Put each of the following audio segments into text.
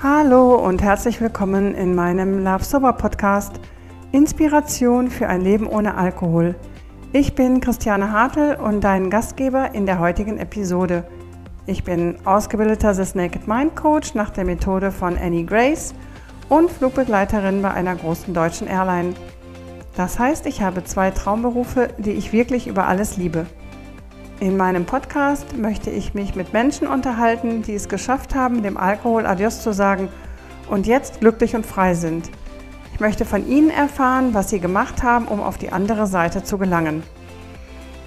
Hallo und herzlich willkommen in meinem Love Sober Podcast Inspiration für ein Leben ohne Alkohol. Ich bin Christiane Hartl und dein Gastgeber in der heutigen Episode. Ich bin ausgebildeter The Naked Mind Coach nach der Methode von Annie Grace und Flugbegleiterin bei einer großen deutschen Airline. Das heißt, ich habe zwei Traumberufe, die ich wirklich über alles liebe. In meinem Podcast möchte ich mich mit Menschen unterhalten, die es geschafft haben, dem Alkohol Adios zu sagen und jetzt glücklich und frei sind. Ich möchte von ihnen erfahren, was sie gemacht haben, um auf die andere Seite zu gelangen.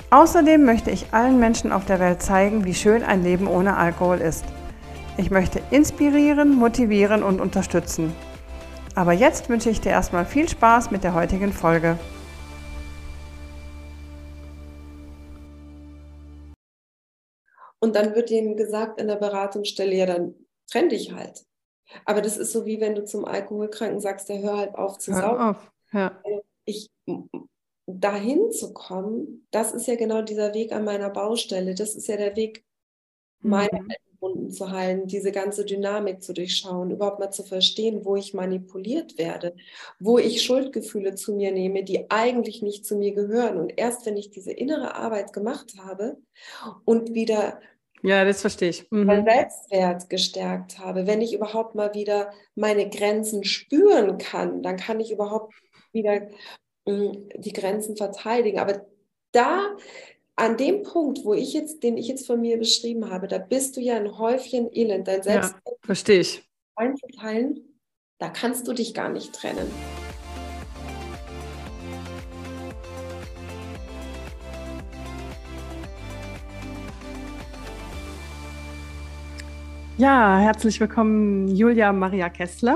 Außerdem möchte ich allen Menschen auf der Welt zeigen, wie schön ein Leben ohne Alkohol ist. Ich möchte inspirieren, motivieren und unterstützen. Aber jetzt wünsche ich dir erstmal viel Spaß mit der heutigen Folge. Und dann wird ihnen gesagt in der Beratungsstelle, ja, dann trenn dich halt. Aber das ist so wie wenn du zum Alkoholkranken sagst, der hör halt auf zu saugen. Auf. Ja. Ich, dahin zu kommen, das ist ja genau dieser Weg an meiner Baustelle. Das ist ja der Weg meiner mhm. Wunden zu heilen, diese ganze Dynamik zu durchschauen, überhaupt mal zu verstehen, wo ich manipuliert werde, wo ich Schuldgefühle zu mir nehme, die eigentlich nicht zu mir gehören. Und erst wenn ich diese innere Arbeit gemacht habe und wieder ja, das verstehe ich. Mhm. Mein Selbstwert gestärkt habe, wenn ich überhaupt mal wieder meine Grenzen spüren kann, dann kann ich überhaupt wieder mh, hm, die Grenzen verteidigen. Aber da an dem Punkt, wo ich jetzt, den ich jetzt von mir beschrieben habe, da bist du ja ein Häufchen Elend, dein Selbst ja, verstehe ich. einzuteilen, da kannst du dich gar nicht trennen. Ja, herzlich willkommen, Julia Maria Kessler.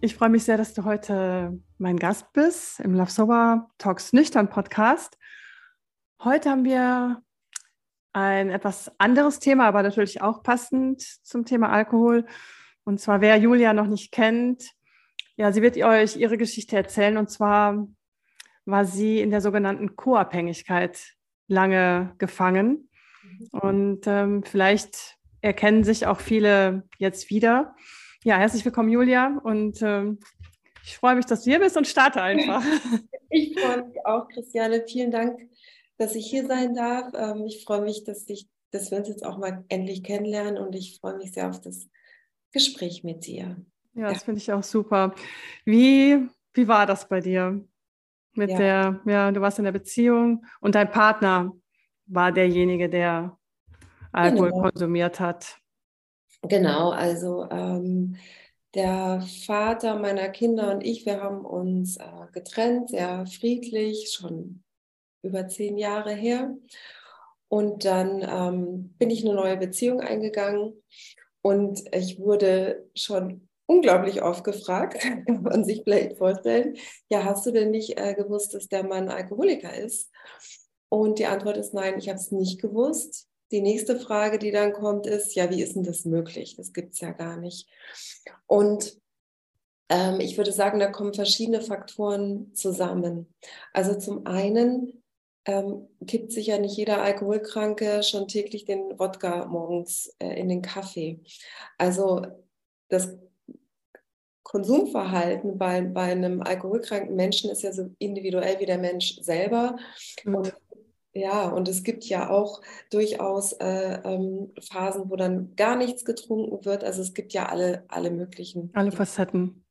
Ich freue mich sehr, dass du heute mein Gast bist im Love Sober Talks Nüchtern Podcast. Heute haben wir ein etwas anderes Thema, aber natürlich auch passend zum Thema Alkohol. Und zwar, wer Julia noch nicht kennt, ja, sie wird euch ihre Geschichte erzählen. Und zwar war sie in der sogenannten Co-Abhängigkeit lange gefangen. Und ähm, vielleicht erkennen sich auch viele jetzt wieder. Ja, herzlich willkommen, Julia. Und ähm, ich freue mich, dass du hier bist und starte einfach. Ich freue mich auch, Christiane. Vielen Dank dass ich hier sein darf. Ähm, ich freue mich, dass, ich, dass wir uns jetzt auch mal endlich kennenlernen und ich freue mich sehr auf das Gespräch mit dir. Ja, das finde ich auch super. Wie, wie war das bei dir? Mit ja. der, ja, du warst in der Beziehung und dein Partner war derjenige, der Alkohol genau. konsumiert hat. Genau, also ähm, der Vater meiner Kinder und ich, wir haben uns äh, getrennt, sehr friedlich, schon über zehn Jahre her. Und dann ähm, bin ich eine neue Beziehung eingegangen und ich wurde schon unglaublich oft gefragt, kann man sich vielleicht vorstellen, ja, hast du denn nicht äh, gewusst, dass der Mann Alkoholiker ist? Und die Antwort ist nein, ich habe es nicht gewusst. Die nächste Frage, die dann kommt, ist, ja, wie ist denn das möglich? Das gibt es ja gar nicht. Und ähm, ich würde sagen, da kommen verschiedene Faktoren zusammen. Also zum einen ähm, kippt sich ja nicht jeder Alkoholkranke schon täglich den Wodka morgens äh, in den Kaffee. Also das Konsumverhalten bei, bei einem alkoholkranken Menschen ist ja so individuell wie der Mensch selber. Mhm. Und, ja, und es gibt ja auch durchaus äh, ähm, Phasen, wo dann gar nichts getrunken wird. Also es gibt ja alle, alle möglichen. Alle Facetten.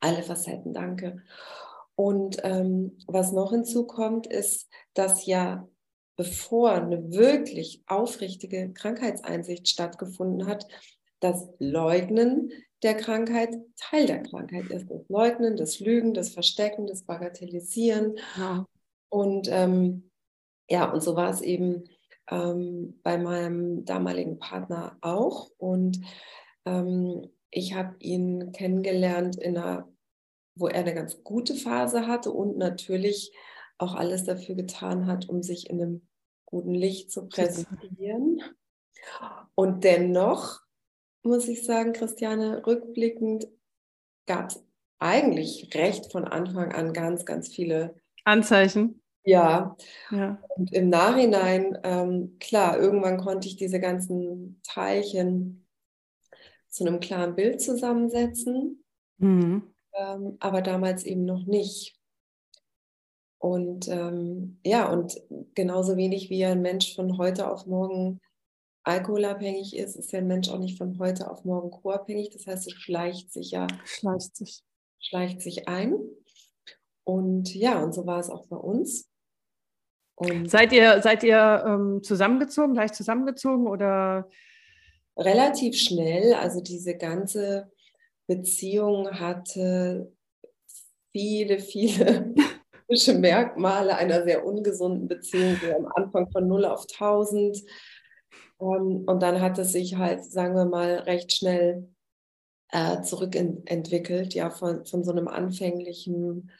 Alle Facetten, danke. Und ähm, was noch hinzukommt, ist, dass ja bevor eine wirklich aufrichtige Krankheitseinsicht stattgefunden hat, das Leugnen der Krankheit Teil der Krankheit ist. Das Leugnen, das Lügen, das Verstecken, das Bagatellisieren. Ja. Und ähm, ja, und so war es eben ähm, bei meinem damaligen Partner auch. Und ähm, ich habe ihn kennengelernt in einer wo er eine ganz gute Phase hatte und natürlich auch alles dafür getan hat, um sich in einem guten Licht zu präsentieren. Und dennoch muss ich sagen, Christiane, rückblickend gab es eigentlich recht von Anfang an ganz, ganz viele Anzeichen. Ja. ja. Und im Nachhinein, ähm, klar, irgendwann konnte ich diese ganzen Teilchen zu einem klaren Bild zusammensetzen, mhm. ähm, aber damals eben noch nicht. Und ähm, ja, und genauso wenig wie ein Mensch von heute auf morgen alkoholabhängig ist, ist ja ein Mensch auch nicht von heute auf morgen co-abhängig. Das heißt, es schleicht sich ja. Schleicht sich. Schleicht sich ein. Und ja, und so war es auch bei uns. Und seid ihr, seid ihr ähm, zusammengezogen, gleich zusammengezogen oder? Relativ schnell. Also diese ganze Beziehung hatte viele, viele Merkmale einer sehr ungesunden Beziehung, so am Anfang von 0 auf 1000. Ähm, und dann hat es sich halt, sagen wir mal, recht schnell äh, zurückentwickelt, ja, von, von so einem anfänglichen,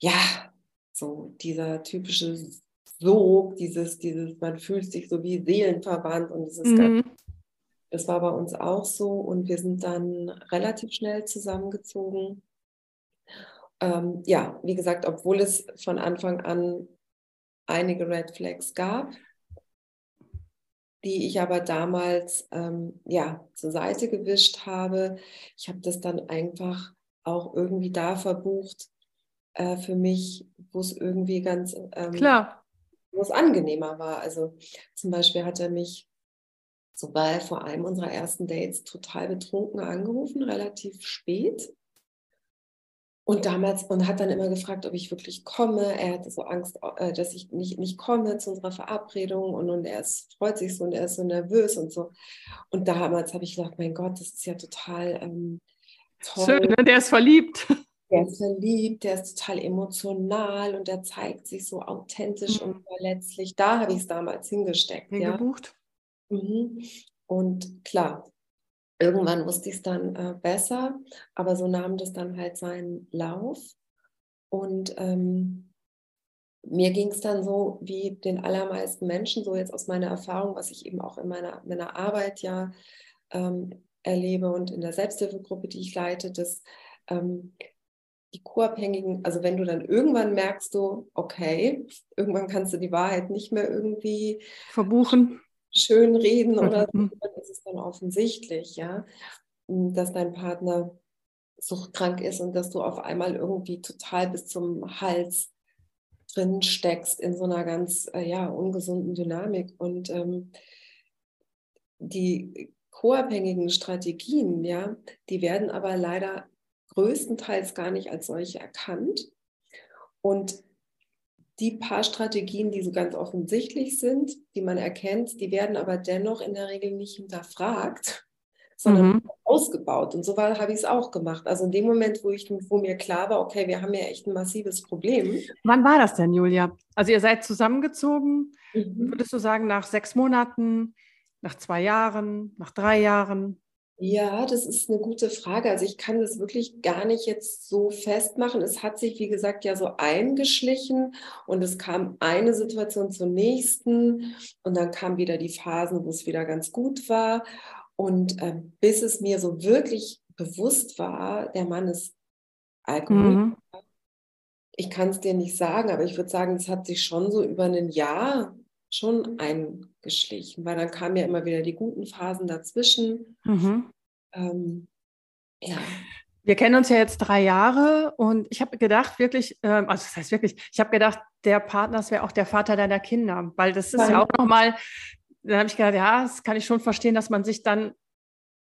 ja, so dieser typische Sog, dieses, dieses, man fühlt sich so wie seelenverwandt und dieses mhm. das war bei uns auch so und wir sind dann relativ schnell zusammengezogen. Ähm, ja, wie gesagt, obwohl es von Anfang an einige Red Flags gab, die ich aber damals ähm, ja zur Seite gewischt habe. Ich habe das dann einfach auch irgendwie da verbucht äh, für mich, wo es irgendwie ganz ähm, klar, wo es angenehmer war. Also zum Beispiel hat er mich so bei vor einem unserer ersten Dates total betrunken angerufen, relativ spät. Und damals, und hat dann immer gefragt, ob ich wirklich komme. Er hatte so Angst, äh, dass ich nicht, nicht komme zu unserer Verabredung und, und er ist, freut sich so und er ist so nervös und so. Und damals habe ich gedacht, mein Gott, das ist ja total ähm, toll. Schön, ne? der ist verliebt. Der ist verliebt, der ist total emotional und der zeigt sich so authentisch mhm. und verletzlich. Da habe ich es damals hingesteckt. Hingebucht. Ja. Mhm. Und klar, Irgendwann wusste ich es dann äh, besser, aber so nahm das dann halt seinen Lauf. Und ähm, mir ging es dann so, wie den allermeisten Menschen, so jetzt aus meiner Erfahrung, was ich eben auch in meiner, meiner Arbeit ja ähm, erlebe und in der Selbsthilfegruppe, die ich leite, dass ähm, die Co-Abhängigen, also wenn du dann irgendwann merkst du, okay, irgendwann kannst du die Wahrheit nicht mehr irgendwie verbuchen schön reden oder so, mhm. dann ist es dann offensichtlich, ja, dass dein Partner suchtkrank ist und dass du auf einmal irgendwie total bis zum Hals drin steckst in so einer ganz äh, ja, ungesunden Dynamik. Und ähm, die co-abhängigen Strategien, ja, die werden aber leider größtenteils gar nicht als solche erkannt. Und die paar Strategien, die so ganz offensichtlich sind, die man erkennt, die werden aber dennoch in der Regel nicht hinterfragt, sondern mhm. ausgebaut. Und so habe ich es auch gemacht. Also in dem Moment, wo, ich, wo mir klar war, okay, wir haben ja echt ein massives Problem. Wann war das denn, Julia? Also ihr seid zusammengezogen, mhm. würdest du sagen, nach sechs Monaten, nach zwei Jahren, nach drei Jahren? Ja, das ist eine gute Frage. Also ich kann das wirklich gar nicht jetzt so festmachen. Es hat sich, wie gesagt, ja so eingeschlichen und es kam eine Situation zur nächsten und dann kamen wieder die Phasen, wo es wieder ganz gut war. Und äh, bis es mir so wirklich bewusst war, der Mann ist Alkoholiker. Mhm. Ich kann es dir nicht sagen, aber ich würde sagen, es hat sich schon so über ein Jahr schon eingeschlichen, weil dann kamen ja immer wieder die guten Phasen dazwischen. Mhm. Ähm, ja. Wir kennen uns ja jetzt drei Jahre und ich habe gedacht, wirklich, ähm, also das heißt wirklich, ich habe gedacht, der Partner, wäre auch der Vater deiner Kinder, weil das ist Nein. ja auch nochmal, dann habe ich gedacht, ja, das kann ich schon verstehen, dass man sich dann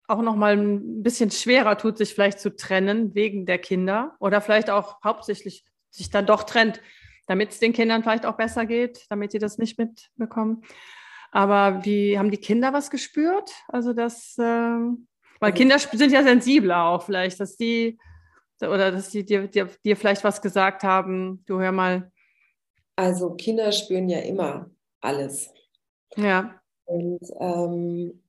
auch nochmal ein bisschen schwerer tut, sich vielleicht zu trennen wegen der Kinder oder vielleicht auch hauptsächlich sich dann doch trennt damit es den Kindern vielleicht auch besser geht, damit sie das nicht mitbekommen. Aber wie haben die Kinder was gespürt? Also das, äh, weil also Kinder sind ja sensibler auch vielleicht, dass die oder dass die dir, dir, dir vielleicht was gesagt haben. Du hör mal. Also Kinder spüren ja immer alles. Ja. Und ähm,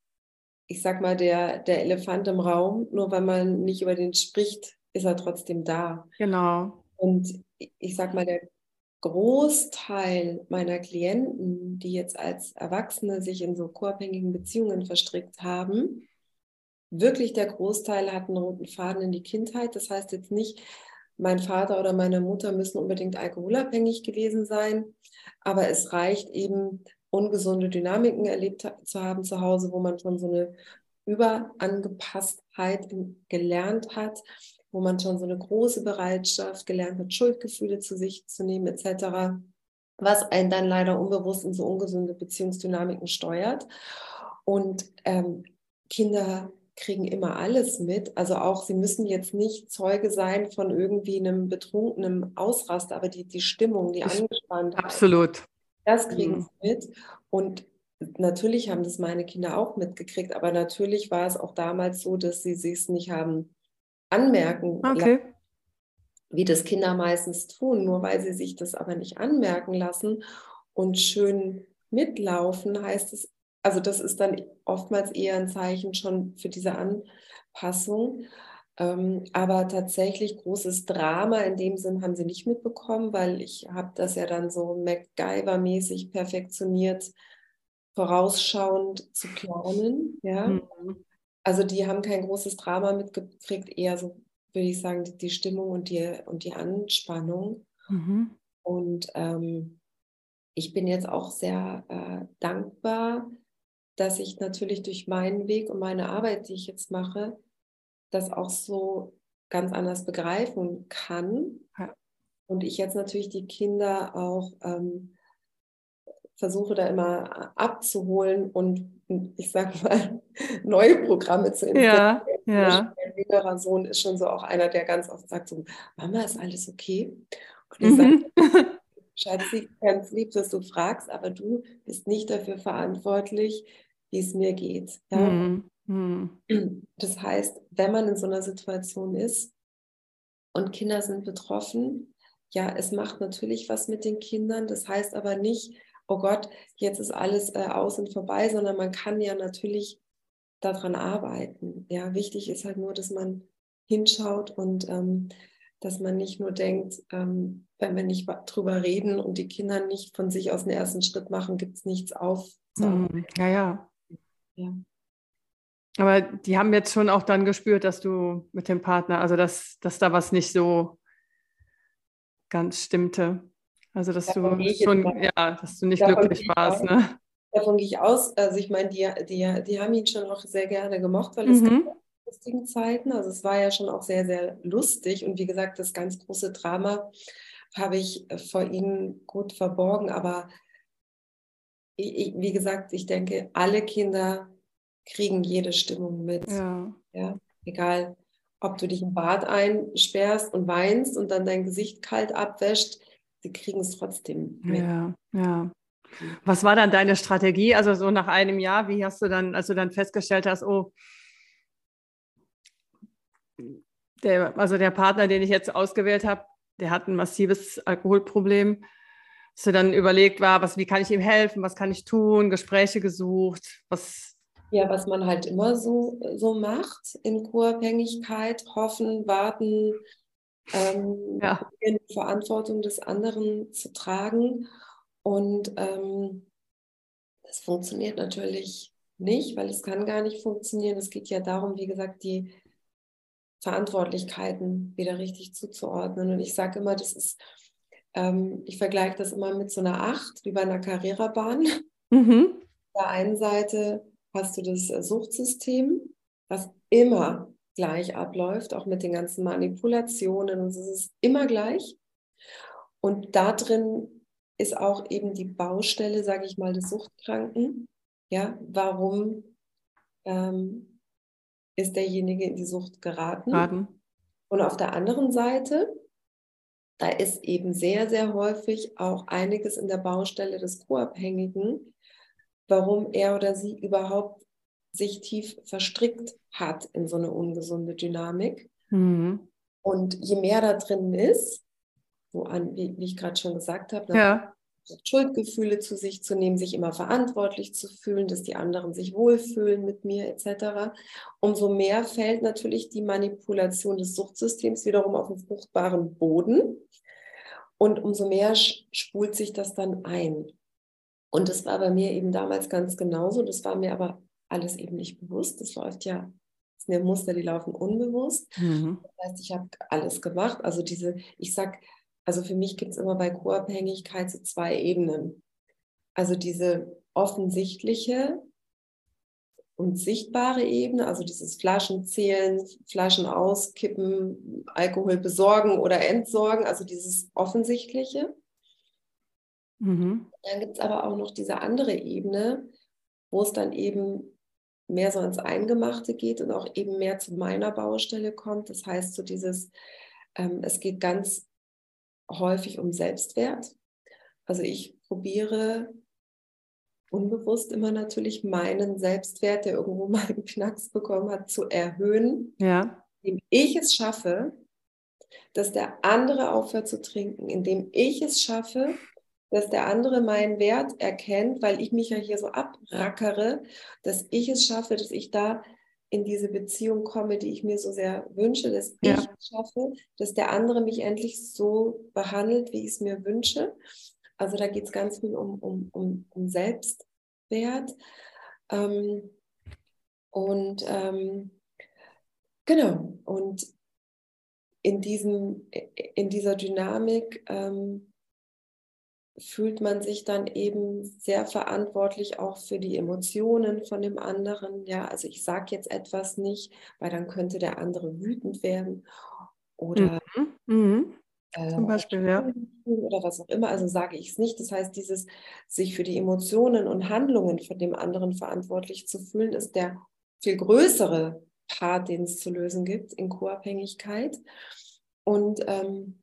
ich sag mal, der, der Elefant im Raum, nur weil man nicht über den spricht, ist er trotzdem da. Genau. Und ich sag mal, der Großteil meiner Klienten, die jetzt als Erwachsene sich in so co-abhängigen Beziehungen verstrickt haben, wirklich der Großteil hat einen roten Faden in die Kindheit. Das heißt jetzt nicht, mein Vater oder meine Mutter müssen unbedingt alkoholabhängig gewesen sein, aber es reicht eben, ungesunde Dynamiken erlebt zu haben zu Hause, wo man schon so eine Überangepasstheit gelernt hat, wo man schon so eine große Bereitschaft gelernt hat, Schuldgefühle zu sich zu nehmen etc., was einen dann leider unbewusst in so ungesunde Beziehungsdynamiken steuert. Und ähm, Kinder kriegen immer alles mit. Also auch, sie müssen jetzt nicht Zeuge sein von irgendwie einem betrunkenen Ausraster, aber die, die Stimmung, die angespannt. Absolut. Das kriegen mhm. sie mit. Und natürlich haben das meine Kinder auch mitgekriegt, aber natürlich war es auch damals so, dass sie es nicht haben anmerken okay. lassen, wie das Kinder meistens tun, nur weil sie sich das aber nicht anmerken lassen und schön mitlaufen, heißt es, also das ist dann oftmals eher ein Zeichen schon für diese Anpassung. Ähm, aber tatsächlich großes Drama in dem Sinn haben sie nicht mitbekommen, weil ich habe das ja dann so MacGyver-mäßig perfektioniert, vorausschauend zu planen. Ja? Mhm. Also die haben kein großes Drama mitgekriegt, eher so, würde ich sagen, die, die Stimmung und die, und die Anspannung. Mhm. Und ähm, ich bin jetzt auch sehr äh, dankbar, dass ich natürlich durch meinen Weg und meine Arbeit, die ich jetzt mache, das auch so ganz anders begreifen kann. Ja. Und ich jetzt natürlich die Kinder auch ähm, versuche da immer abzuholen und ich sage mal neue Programme zu installieren. Ja, ja. Mein jüngerer Sohn ist schon so auch einer, der ganz oft sagt so, Mama, ist alles okay? Und ich mhm. sage, Schatzi, ganz lieb, dass du fragst, aber du bist nicht dafür verantwortlich, wie es mir geht. Ja? Mhm. Mhm. Das heißt, wenn man in so einer Situation ist und Kinder sind betroffen, ja, es macht natürlich was mit den Kindern. Das heißt aber nicht, oh Gott, jetzt ist alles äh, aus und vorbei, sondern man kann ja natürlich daran arbeiten. Ja, wichtig ist halt nur, dass man hinschaut und ähm, dass man nicht nur denkt, ähm, wenn wir nicht drüber reden und die Kinder nicht von sich aus den ersten Schritt machen, gibt es nichts auf. Mhm. Ja, ja, ja. Aber die haben jetzt schon auch dann gespürt, dass du mit dem Partner, also dass, dass da was nicht so ganz stimmte. Also dass davon du schon, ja, dass du nicht glücklich warst, aus, ne? Davon gehe ich aus. Also ich meine, die, die, die haben ihn schon auch sehr gerne gemocht, weil es mhm. gab lustigen Zeiten. Also es war ja schon auch sehr, sehr lustig. Und wie gesagt, das ganz große Drama habe ich vor ihnen gut verborgen. Aber ich, wie gesagt, ich denke, alle Kinder kriegen jede Stimmung mit. Ja. ja. Egal, ob du dich im Bad einsperrst und weinst und dann dein Gesicht kalt abwäscht sie kriegen es trotzdem mit. Ja, ja. Was war dann deine Strategie? Also so nach einem Jahr, wie hast du dann, als du dann festgestellt hast, oh, der, also der Partner, den ich jetzt ausgewählt habe, der hat ein massives Alkoholproblem. Hast du dann überlegt, war, was, wie kann ich ihm helfen, was kann ich tun, Gespräche gesucht, was? Ja, was man halt immer so, so macht in Co-Abhängigkeit, hoffen, warten, ähm, ja. die Verantwortung des anderen zu tragen. Und ähm, das funktioniert natürlich nicht, weil es kann gar nicht funktionieren. Es geht ja darum, wie gesagt, die Verantwortlichkeiten wieder richtig zuzuordnen. Und ich sage immer, das ist, ähm, ich vergleiche das immer mit so einer Acht, wie bei einer Karrierebahn. Mhm. Auf der einen Seite hast du das Suchtsystem, was immer gleich abläuft, auch mit den ganzen Manipulationen. Und es ist immer gleich. Und da drin ist auch eben die Baustelle, sage ich mal, des Suchtkranken. Ja, warum ähm, ist derjenige in die Sucht geraten? Geraten. Und auf der anderen Seite, da ist eben sehr, sehr häufig auch einiges in der Baustelle des Co-Abhängigen, warum er oder sie überhaupt sich tief verstrickt hat in so eine ungesunde Dynamik. Mhm. Und je mehr da drin ist, so an, wie, wie ich gerade schon gesagt habe, ja. Schuldgefühle zu sich zu nehmen, sich immer verantwortlich zu fühlen, dass die anderen sich wohlfühlen mit mir etc., umso mehr fällt natürlich die Manipulation des Suchtsystems wiederum auf den fruchtbaren Boden und umso mehr spult sich das dann ein. Und das war bei mir eben damals ganz genauso. Das war mir aber alles eben nicht bewusst. Das läuft ja, das sind ja Muster, die laufen unbewusst. Mhm. Das heißt, ich habe alles gemacht. Also diese, ich sag, also für mich gibt es immer bei Co-Abhängigkeit so zwei Ebenen. Also diese offensichtliche und sichtbare Ebene, also dieses Flaschenzählen, Flaschen auskippen, Alkohol besorgen oder entsorgen, also dieses Offensichtliche. Mhm. Dann gibt es aber auch noch diese andere Ebene, wo es dann eben mehr so ins Eingemachte geht und auch eben mehr zu meiner Baustelle kommt. Das heißt, so dieses, ähm, es geht ganz häufig um Selbstwert. Also ich probiere unbewusst immer natürlich meinen Selbstwert, der irgendwo mal einen Knacks bekommen hat, zu erhöhen, ja. indem ich es schaffe, dass der andere aufhört zu trinken, indem ich es schaffe, dass der andere meinen Wert erkennt, weil ich mich ja hier so abrackere, dass ich es schaffe, dass ich da in diese Beziehung komme, die ich mir so sehr wünsche, dass ja. ich es schaffe, dass der andere mich endlich so behandelt, wie ich es mir wünsche. Also da geht es ganz viel um, um, um, um Selbstwert. Ähm, und ähm, genau, und in, diesem, in dieser Dynamik ähm, fühlt man sich dann eben sehr verantwortlich auch für die Emotionen von dem anderen. Ja, also ich sage jetzt etwas nicht, weil dann könnte der andere wütend werden oder mhm. Äh, zum Beispiel, ja. Oder was auch immer, also sage ich es nicht. Das heißt, dieses sich für die Emotionen und Handlungen von dem anderen verantwortlich zu fühlen, ist der viel größere Part, den es zu lösen gibt in Co-Abhängigkeit. Und ähm,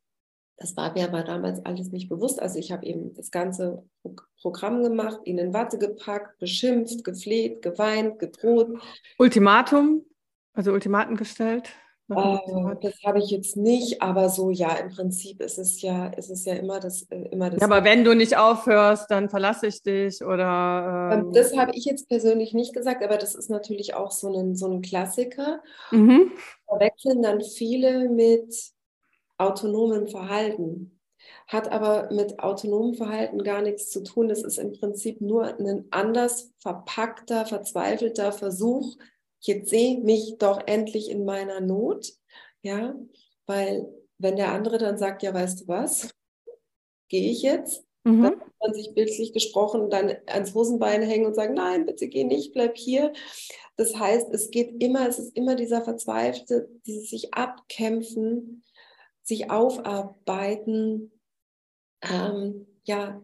das war mir aber damals alles nicht bewusst. Also ich habe eben das ganze Programm gemacht, ihn in Watte gepackt, beschimpft, gefleht, geweint, gedroht. Ultimatum, also Ultimaten gestellt. Äh, das habe ich jetzt nicht, aber so ja, im Prinzip ist es ja, ist es ja immer das, äh, immer das. Ja, aber wenn du nicht aufhörst, dann verlasse ich dich oder. Ähm das habe ich jetzt persönlich nicht gesagt, aber das ist natürlich auch so ein, so ein Klassiker. Mhm. Verwechseln dann viele mit autonomem Verhalten. Hat aber mit autonomem Verhalten gar nichts zu tun. Das ist im Prinzip nur ein anders verpackter, verzweifelter Versuch, jetzt sehe mich doch endlich in meiner Not. Ja, weil wenn der andere dann sagt, ja, weißt du was, gehe ich jetzt, mhm. dann kann man sich bildlich gesprochen dann ans Hosenbein hängen und sagen, nein, bitte geh nicht, bleib hier. Das heißt, es geht immer, es ist immer dieser verzweifelte, dieses sich abkämpfen, sich aufarbeiten, ähm, ja,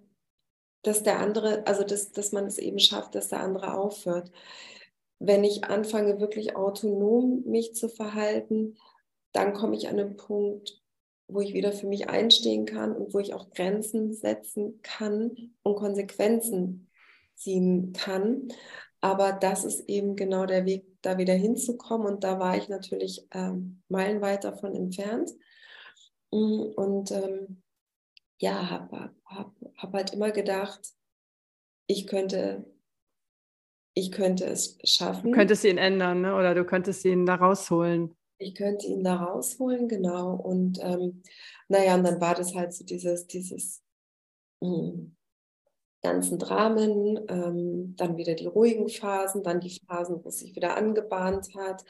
dass der andere, also dass, dass man es eben schafft, dass der andere aufhört. Wenn ich anfange, wirklich autonom mich zu verhalten, dann komme ich an einen Punkt, wo ich wieder für mich einstehen kann und wo ich auch Grenzen setzen kann und Konsequenzen ziehen kann. Aber das ist eben genau der Weg, da wieder hinzukommen. Und da war ich natürlich ähm, meilenweit davon entfernt. Mm, und ähm, ja, habe hab, hab halt immer gedacht, ich könnte, ich könnte es schaffen. Du könntest ihn ändern, ne? oder du könntest ihn da rausholen. Ich könnte ihn da rausholen, genau. Und ähm, naja, und dann war das halt so dieses, dieses mh, mm, ganzen Dramen, ähm, dann wieder die ruhigen Phasen, dann die Phasen, wo es sich wieder angebahnt hat.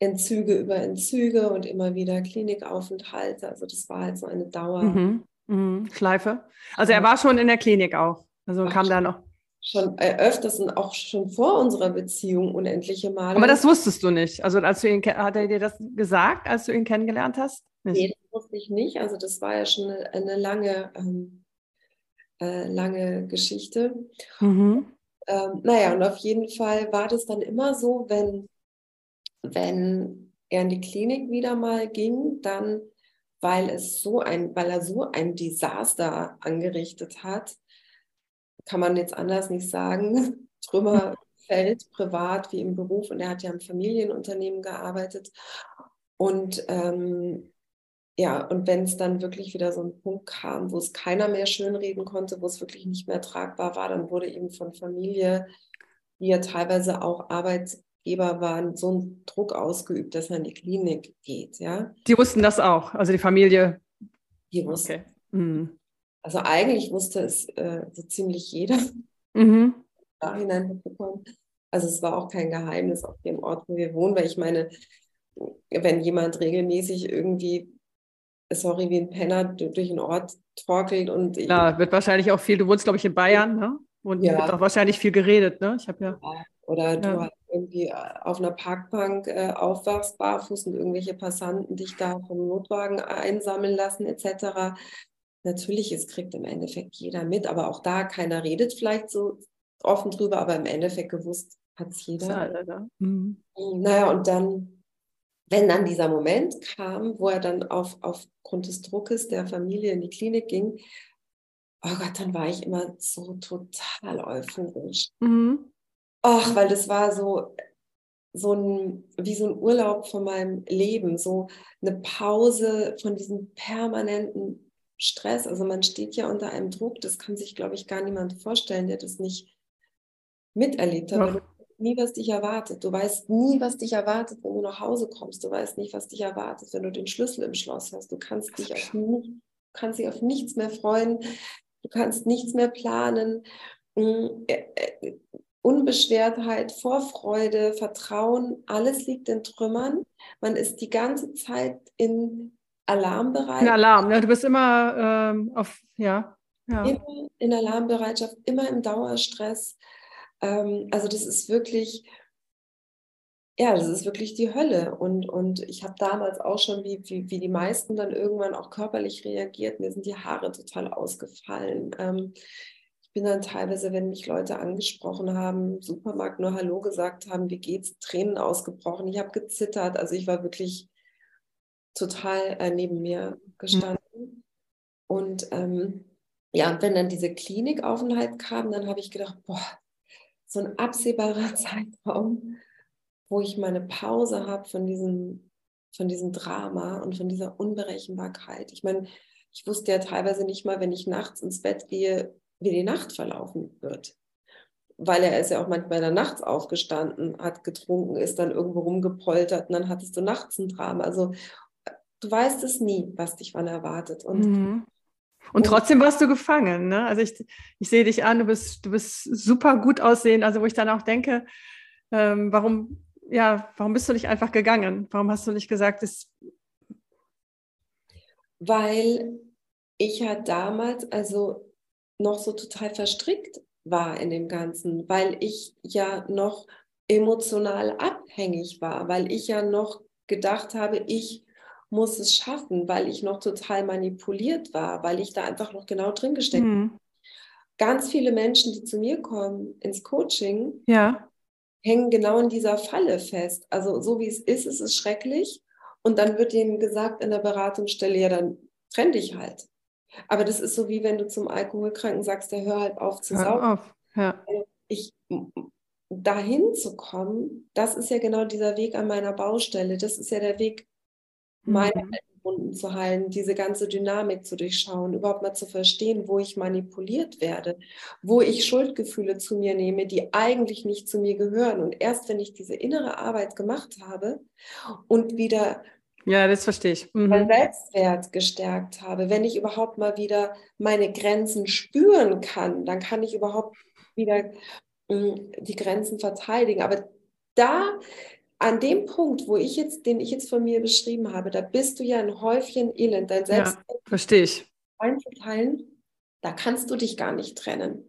Entzüge über Entzüge und immer wieder Klinikaufenthalte. Also das war halt so eine Dauer. Mhm. Mhm. Schleife. Also er war schon in der Klinik auch. Also Ach, kam da noch. Schon äh, öfters und auch schon vor unserer Beziehung unendliche Male. Aber das wusstest du nicht. Also als du ihn hat er dir das gesagt, als du ihn kennengelernt hast? Nicht. Nee, das wusste ich nicht. Also das war ja schon eine, eine lange, ähm, äh, lange Geschichte. Mhm. Ähm, naja, und auf jeden Fall war das dann immer so, wenn wenn er in die Klinik wieder mal ging, dann, weil es so ein, weil er so ein Desaster angerichtet hat, kann man jetzt anders nicht sagen, Trümmerfeld, privat wie im Beruf. Und er hat ja im Familienunternehmen gearbeitet. Und ähm, ja, und wenn es dann wirklich wieder so ein Punkt kam, wo es keiner mehr schönreden konnte, wo es wirklich nicht mehr tragbar war, dann wurde eben von Familie, die ja teilweise auch Arbeit, Geber waren, so einen Druck ausgeübt, dass er in die Klinik geht. Ja? Die wussten das auch, also die Familie. Die wussten. Okay. Mhm. Also eigentlich wusste es äh, so ziemlich jeder. Mhm. Nachhinein mitbekommen. Also es war auch kein Geheimnis auf dem Ort, wo wir wohnen, weil ich meine, wenn jemand regelmäßig irgendwie, sorry, wie ein Penner durch den Ort torkelt und Ja, wird wahrscheinlich auch viel, du wohnst, glaube ich, in Bayern, ne? Und ja. wird auch wahrscheinlich viel geredet, ne? Ich habe ja. Oder du ja. halt irgendwie äh, auf einer Parkbank äh, aufwachst, barfuß und irgendwelche Passanten dich da vom Notwagen einsammeln lassen etc. Natürlich, es kriegt im Endeffekt jeder mit, aber auch da keiner redet vielleicht so offen drüber, aber im Endeffekt gewusst hat es jeder. Ja, mhm. Naja, und dann, wenn dann dieser Moment kam, wo er dann auf, aufgrund des Druckes der Familie in die Klinik ging, oh Gott, dann war ich immer so total euphorisch. Mhm. Ach, weil das war so, so ein, wie so ein Urlaub von meinem Leben, so eine Pause von diesem permanenten Stress. Also man steht ja unter einem Druck, das kann sich, glaube ich, gar niemand vorstellen, der das nicht miterlebt hat. Ja. Du weißt nie, was dich erwartet. Du weißt nie, was dich erwartet, wenn du nach Hause kommst. Du weißt nicht, was dich erwartet, wenn du den Schlüssel im Schloss hast. Du kannst dich auf, nicht, kannst dich auf nichts mehr freuen. Du kannst nichts mehr planen. Unbeschwertheit, Vorfreude, Vertrauen, alles liegt in Trümmern. Man ist die ganze Zeit in Alarmbereitschaft. In Alarm, ja, du bist immer ähm, auf, ja. ja. Immer in Alarmbereitschaft, immer im Dauerstress. Ähm, also das ist wirklich, ja, das ist wirklich die Hölle. Und, und ich habe damals auch schon, wie, wie, wie die meisten dann irgendwann auch körperlich reagiert. Mir sind die Haare total ausgefallen. Ähm, ich bin dann teilweise, wenn mich Leute angesprochen haben, im Supermarkt nur Hallo gesagt haben, wie geht's, Tränen ausgebrochen. Ich habe gezittert. Also ich war wirklich total äh, neben mir gestanden. Mhm. Und ähm, ja, und wenn dann diese Klinikaufenthalt kam, dann habe ich gedacht, boah, so ein absehbarer Zeitraum, wo ich meine Pause habe von diesem, von diesem Drama und von dieser Unberechenbarkeit. Ich meine, ich wusste ja teilweise nicht mal, wenn ich nachts ins Bett gehe, wie die Nacht verlaufen wird. Weil er ist ja auch manchmal dann nachts aufgestanden, hat getrunken, ist dann irgendwo rumgepoltert und dann hattest du nachts ein Drama. Also du weißt es nie, was dich wann erwartet. Und, mhm. und trotzdem warst du gefangen. Ne? Also ich, ich sehe dich an, du bist, du bist super gut aussehen. Also wo ich dann auch denke, ähm, warum, ja, warum bist du nicht einfach gegangen? Warum hast du nicht gesagt, es weil ich ja damals also noch so total verstrickt war in dem Ganzen, weil ich ja noch emotional abhängig war, weil ich ja noch gedacht habe, ich muss es schaffen, weil ich noch total manipuliert war, weil ich da einfach noch genau drin gesteckt mhm. habe. Ganz viele Menschen, die zu mir kommen ins Coaching, ja. hängen genau in dieser Falle fest. Also so wie es ist, ist es schrecklich. Und dann wird ihnen gesagt in der Beratungsstelle, ja, dann trenn dich halt. Aber das ist so wie wenn du zum Alkoholkranken sagst, der hör halt auf zu hör saugen. Auf. Ja. Ich, dahin zu kommen, das ist ja genau dieser Weg an meiner Baustelle. Das ist ja der Weg meine mhm. Wunden zu heilen, diese ganze Dynamik zu durchschauen, überhaupt mal zu verstehen, wo ich manipuliert werde, wo ich Schuldgefühle zu mir nehme, die eigentlich nicht zu mir gehören. Und erst wenn ich diese innere Arbeit gemacht habe und wieder ja, das verstehe ich. Mhm. Mein Selbstwert gestärkt habe, wenn ich überhaupt mal wieder meine Grenzen spüren kann, dann kann ich überhaupt wieder mh, die Grenzen verteidigen. Aber da an dem Punkt, wo ich jetzt, den ich jetzt von mir beschrieben habe, da bist du ja ein Häufchen Elend, dein Selbst. Ja, verstehe ich. Einzuteilen, da kannst du dich gar nicht trennen.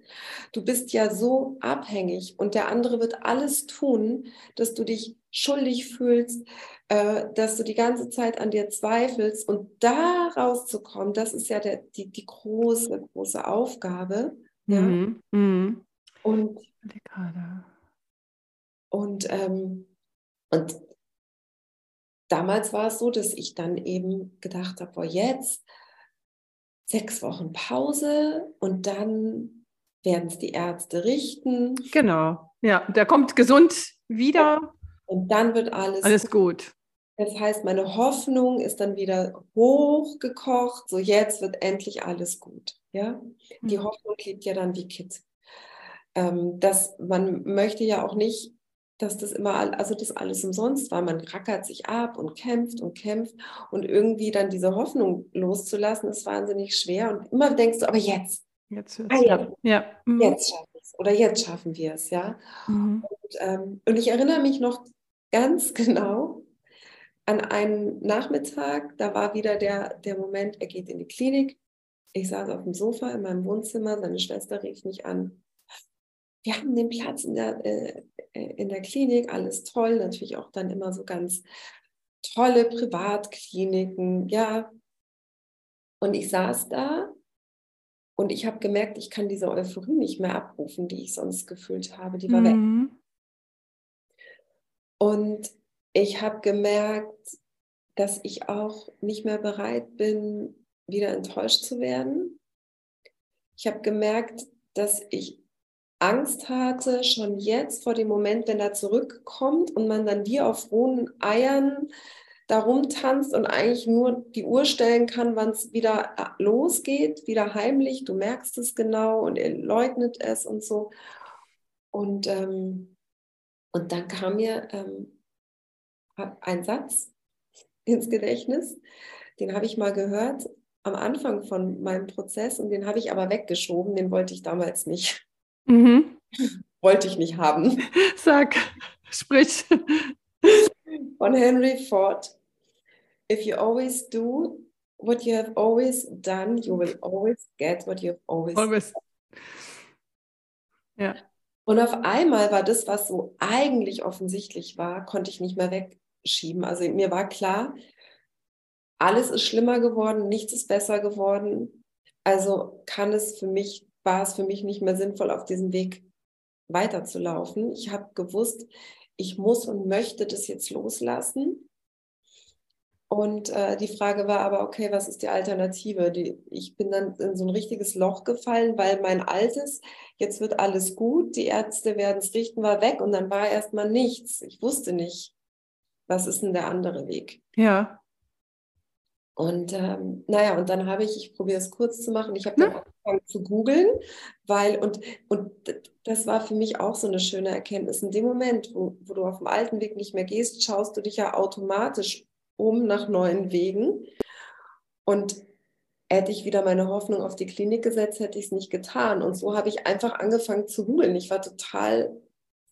Du bist ja so abhängig und der andere wird alles tun, dass du dich schuldig fühlst, äh, dass du die ganze Zeit an dir zweifelst und da rauszukommen, das ist ja der, die, die große, große Aufgabe. Ja? Mhm. Mhm. Und, und ähm, und damals war es so, dass ich dann eben gedacht habe, boah, jetzt sechs Wochen Pause und dann werden es die Ärzte richten. Genau, ja, der kommt gesund wieder. Und dann wird alles, alles gut. Das heißt, meine Hoffnung ist dann wieder hochgekocht. So jetzt wird endlich alles gut. Ja, die mhm. Hoffnung liegt ja dann wie Kit. Ähm, dass man möchte ja auch nicht dass das immer, also das alles umsonst war. Man rackert sich ab und kämpft und kämpft und irgendwie dann diese Hoffnung loszulassen, ist wahnsinnig schwer. Und immer denkst du, aber jetzt. Jetzt, ah, jetzt, ja. Mhm. jetzt schaffen wir es oder jetzt schaffen wir es, ja. Mhm. Und, ähm, und ich erinnere mich noch ganz genau an einen Nachmittag, da war wieder der, der Moment, er geht in die Klinik. Ich saß auf dem Sofa in meinem Wohnzimmer, seine Schwester rief mich an wir haben den Platz in der, äh, in der Klinik, alles toll, natürlich auch dann immer so ganz tolle Privatkliniken, ja. Und ich saß da und ich habe gemerkt, ich kann diese Euphorie nicht mehr abrufen, die ich sonst gefühlt habe. Die war mhm. weg. Und ich habe gemerkt, dass ich auch nicht mehr bereit bin, wieder enttäuscht zu werden. Ich habe gemerkt, dass ich Angst hatte, schon jetzt vor dem Moment, wenn er zurückkommt und man dann wie auf rohen Eiern darum tanzt und eigentlich nur die Uhr stellen kann, wann es wieder losgeht, wieder heimlich. Du merkst es genau und er leugnet es und so. Und, ähm, und dann kam mir ähm, ein Satz ins Gedächtnis, den habe ich mal gehört am Anfang von meinem Prozess und den habe ich aber weggeschoben, den wollte ich damals nicht. Mhm. Wollte ich nicht haben. Sag, sprich. Von Henry Ford. If you always do what you have always done, you will always get what you have always, always. Ja. Und auf einmal war das, was so eigentlich offensichtlich war, konnte ich nicht mehr wegschieben. Also mir war klar, alles ist schlimmer geworden, nichts ist besser geworden. Also kann es für mich war es für mich nicht mehr sinnvoll, auf diesem Weg weiterzulaufen. Ich habe gewusst, ich muss und möchte das jetzt loslassen. Und äh, die Frage war aber, okay, was ist die Alternative? Die, ich bin dann in so ein richtiges Loch gefallen, weil mein altes, jetzt wird alles gut, die Ärzte werden es richten, war weg und dann war erstmal nichts. Ich wusste nicht, was ist denn der andere Weg? Ja. Und ähm, naja, und dann habe ich, ich probiere es kurz zu machen, ich habe dann angefangen zu googeln, weil, und, und das war für mich auch so eine schöne Erkenntnis. In dem Moment, wo, wo du auf dem alten Weg nicht mehr gehst, schaust du dich ja automatisch um nach neuen Wegen. Und hätte ich wieder meine Hoffnung auf die Klinik gesetzt, hätte ich es nicht getan. Und so habe ich einfach angefangen zu googeln. Ich war total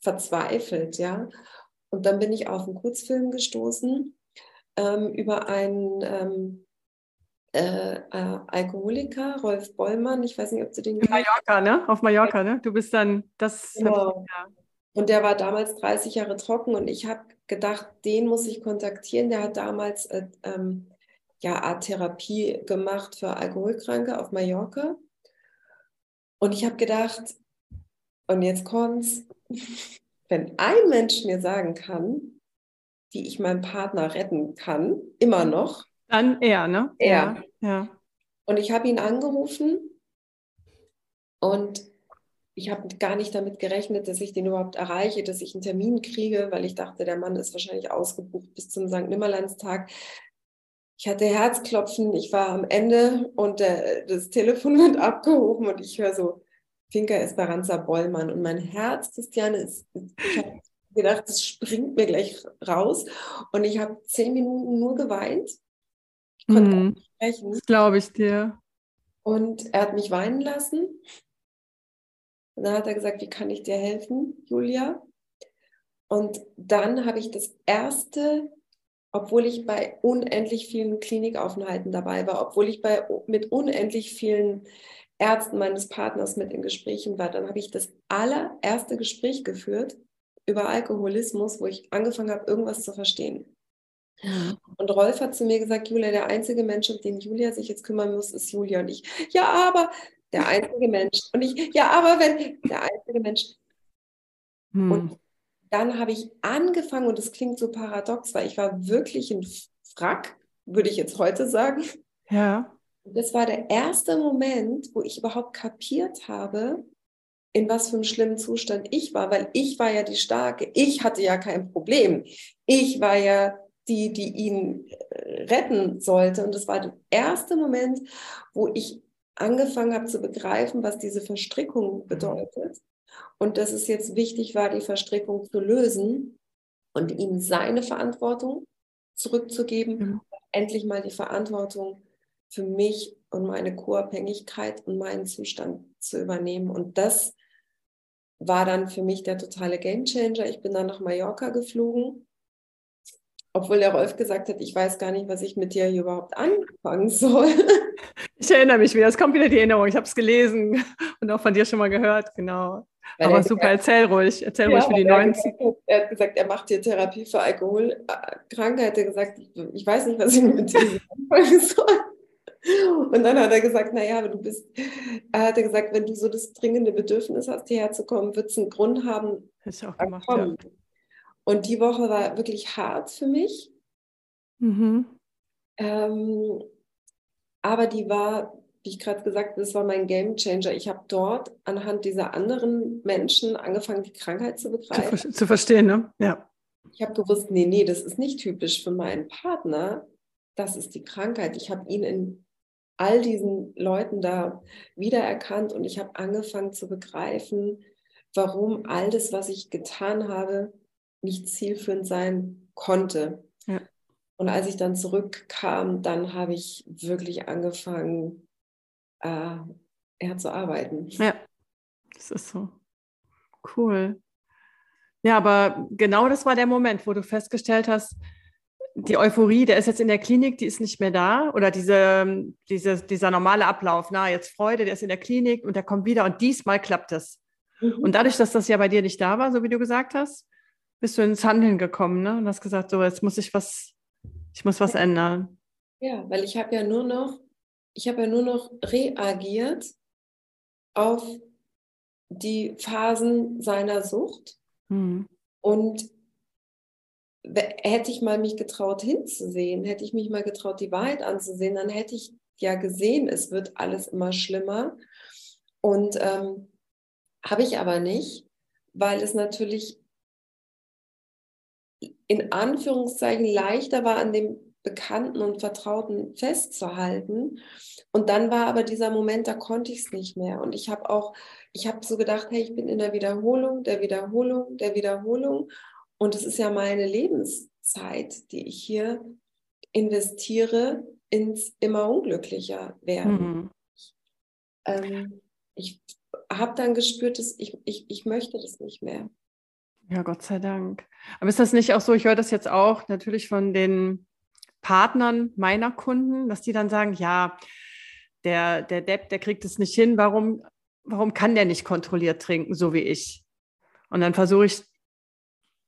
verzweifelt, ja. Und dann bin ich auf einen Kurzfilm gestoßen ähm, über einen ähm, äh, äh, Alkoholiker, Rolf Bollmann. Ich weiß nicht, ob du den In Mallorca, ne? Auf Mallorca, ne? Du bist dann, das. Genau. Ich, ja. Und der war damals 30 Jahre trocken und ich habe gedacht, den muss ich kontaktieren. Der hat damals äh, ähm, ja Art Therapie gemacht für Alkoholkranke auf Mallorca. Und ich habe gedacht, und jetzt kommt's, wenn ein Mensch mir sagen kann, wie ich meinen Partner retten kann, immer noch. Dann er, ne? Er. Ja. Und ich habe ihn angerufen und ich habe gar nicht damit gerechnet, dass ich den überhaupt erreiche, dass ich einen Termin kriege, weil ich dachte, der Mann ist wahrscheinlich ausgebucht bis zum St. Nimmerlandstag. Ich hatte Herzklopfen, ich war am Ende und der, das Telefon wird abgehoben und ich höre so, Finca Esperanza Bollmann und mein Herz, Christiane, ist, ich habe gedacht, das springt mir gleich raus. Und ich habe zehn Minuten nur geweint. Ich konnte mm, nicht sprechen. Das glaube ich dir. Und er hat mich weinen lassen. Und dann hat er gesagt, wie kann ich dir helfen, Julia? Und dann habe ich das erste, obwohl ich bei unendlich vielen Klinikaufenthalten dabei war, obwohl ich bei, mit unendlich vielen Ärzten meines Partners mit in Gesprächen war, dann habe ich das allererste Gespräch geführt über Alkoholismus, wo ich angefangen habe, irgendwas zu verstehen. Und Rolf hat zu mir gesagt, Julia, der einzige Mensch, um den Julia sich jetzt kümmern muss, ist Julia. Und ich, ja, aber der einzige Mensch. Und ich, ja, aber wenn, der einzige Mensch. Hm. Und dann habe ich angefangen, und das klingt so paradox, weil ich war wirklich ein Frack, würde ich jetzt heute sagen. Ja. Das war der erste Moment, wo ich überhaupt kapiert habe, in was für einem schlimmen Zustand ich war, weil ich war ja die Starke. Ich hatte ja kein Problem. Ich war ja die, die ihn äh, retten sollte. Und das war der erste Moment, wo ich angefangen habe zu begreifen, was diese Verstrickung mhm. bedeutet. Und dass es jetzt wichtig war, die Verstrickung zu lösen und ihm seine Verantwortung zurückzugeben, mhm. endlich mal die Verantwortung für mich und meine Co-Abhängigkeit und meinen Zustand zu übernehmen. Und das war dann für mich der totale Gamechanger. Ich bin dann nach Mallorca geflogen obwohl der Rolf gesagt hat, ich weiß gar nicht, was ich mit dir hier überhaupt anfangen soll. Ich erinnere mich wieder, es kommt wieder die Erinnerung. Ich habe es gelesen und auch von dir schon mal gehört, genau. Weil Aber super, gesagt, erzähl ruhig, erzähl ja, ruhig für die er 90. Gesagt, er hat gesagt, er macht hier Therapie für Alkoholkrankheit. Er hat gesagt, ich, weiß nicht, was ich mit dir anfangen soll. Und dann hat er gesagt, naja, du bist, er hat gesagt, wenn du so das dringende Bedürfnis hast, hierher zu kommen, wird es einen Grund haben. Hätte ich auch gemacht, ja. Und die Woche war wirklich hart für mich. Mhm. Ähm, aber die war, wie ich gerade gesagt habe, das war mein Game Changer. Ich habe dort anhand dieser anderen Menschen angefangen, die Krankheit zu begreifen. Zu, zu verstehen, ne? Ja. Ich habe gewusst, nee, nee, das ist nicht typisch für meinen Partner. Das ist die Krankheit. Ich habe ihn in all diesen Leuten da wiedererkannt und ich habe angefangen zu begreifen, warum all das, was ich getan habe, nicht zielführend sein konnte. Ja. Und als ich dann zurückkam, dann habe ich wirklich angefangen, äh, eher zu arbeiten. Ja, das ist so. Cool. Ja, aber genau das war der Moment, wo du festgestellt hast, die Euphorie, der ist jetzt in der Klinik, die ist nicht mehr da. Oder diese, diese, dieser normale Ablauf, na, jetzt Freude, der ist in der Klinik und der kommt wieder und diesmal klappt es. Mhm. Und dadurch, dass das ja bei dir nicht da war, so wie du gesagt hast, bist du ins Handeln gekommen ne? und hast gesagt, so jetzt muss ich was, ich muss was ändern. Ja, weil ich habe ja nur noch, ich habe ja nur noch reagiert auf die Phasen seiner Sucht. Mhm. Und hätte ich mal mich getraut hinzusehen, hätte ich mich mal getraut, die Wahrheit anzusehen, dann hätte ich ja gesehen, es wird alles immer schlimmer. Und ähm, habe ich aber nicht, weil es natürlich in Anführungszeichen leichter war, an dem Bekannten und Vertrauten festzuhalten. Und dann war aber dieser Moment, da konnte ich es nicht mehr. Und ich habe auch, ich habe so gedacht, hey, ich bin in der Wiederholung, der Wiederholung, der Wiederholung. Und es ist ja meine Lebenszeit, die ich hier investiere ins immer unglücklicher werden. Mhm. Ähm, ich habe dann gespürt, dass ich, ich, ich möchte das nicht mehr. Ja, Gott sei Dank. Aber ist das nicht auch so, ich höre das jetzt auch natürlich von den Partnern meiner Kunden, dass die dann sagen, ja, der, der Depp, der kriegt es nicht hin, warum, warum kann der nicht kontrolliert trinken, so wie ich? Und dann versuche ich,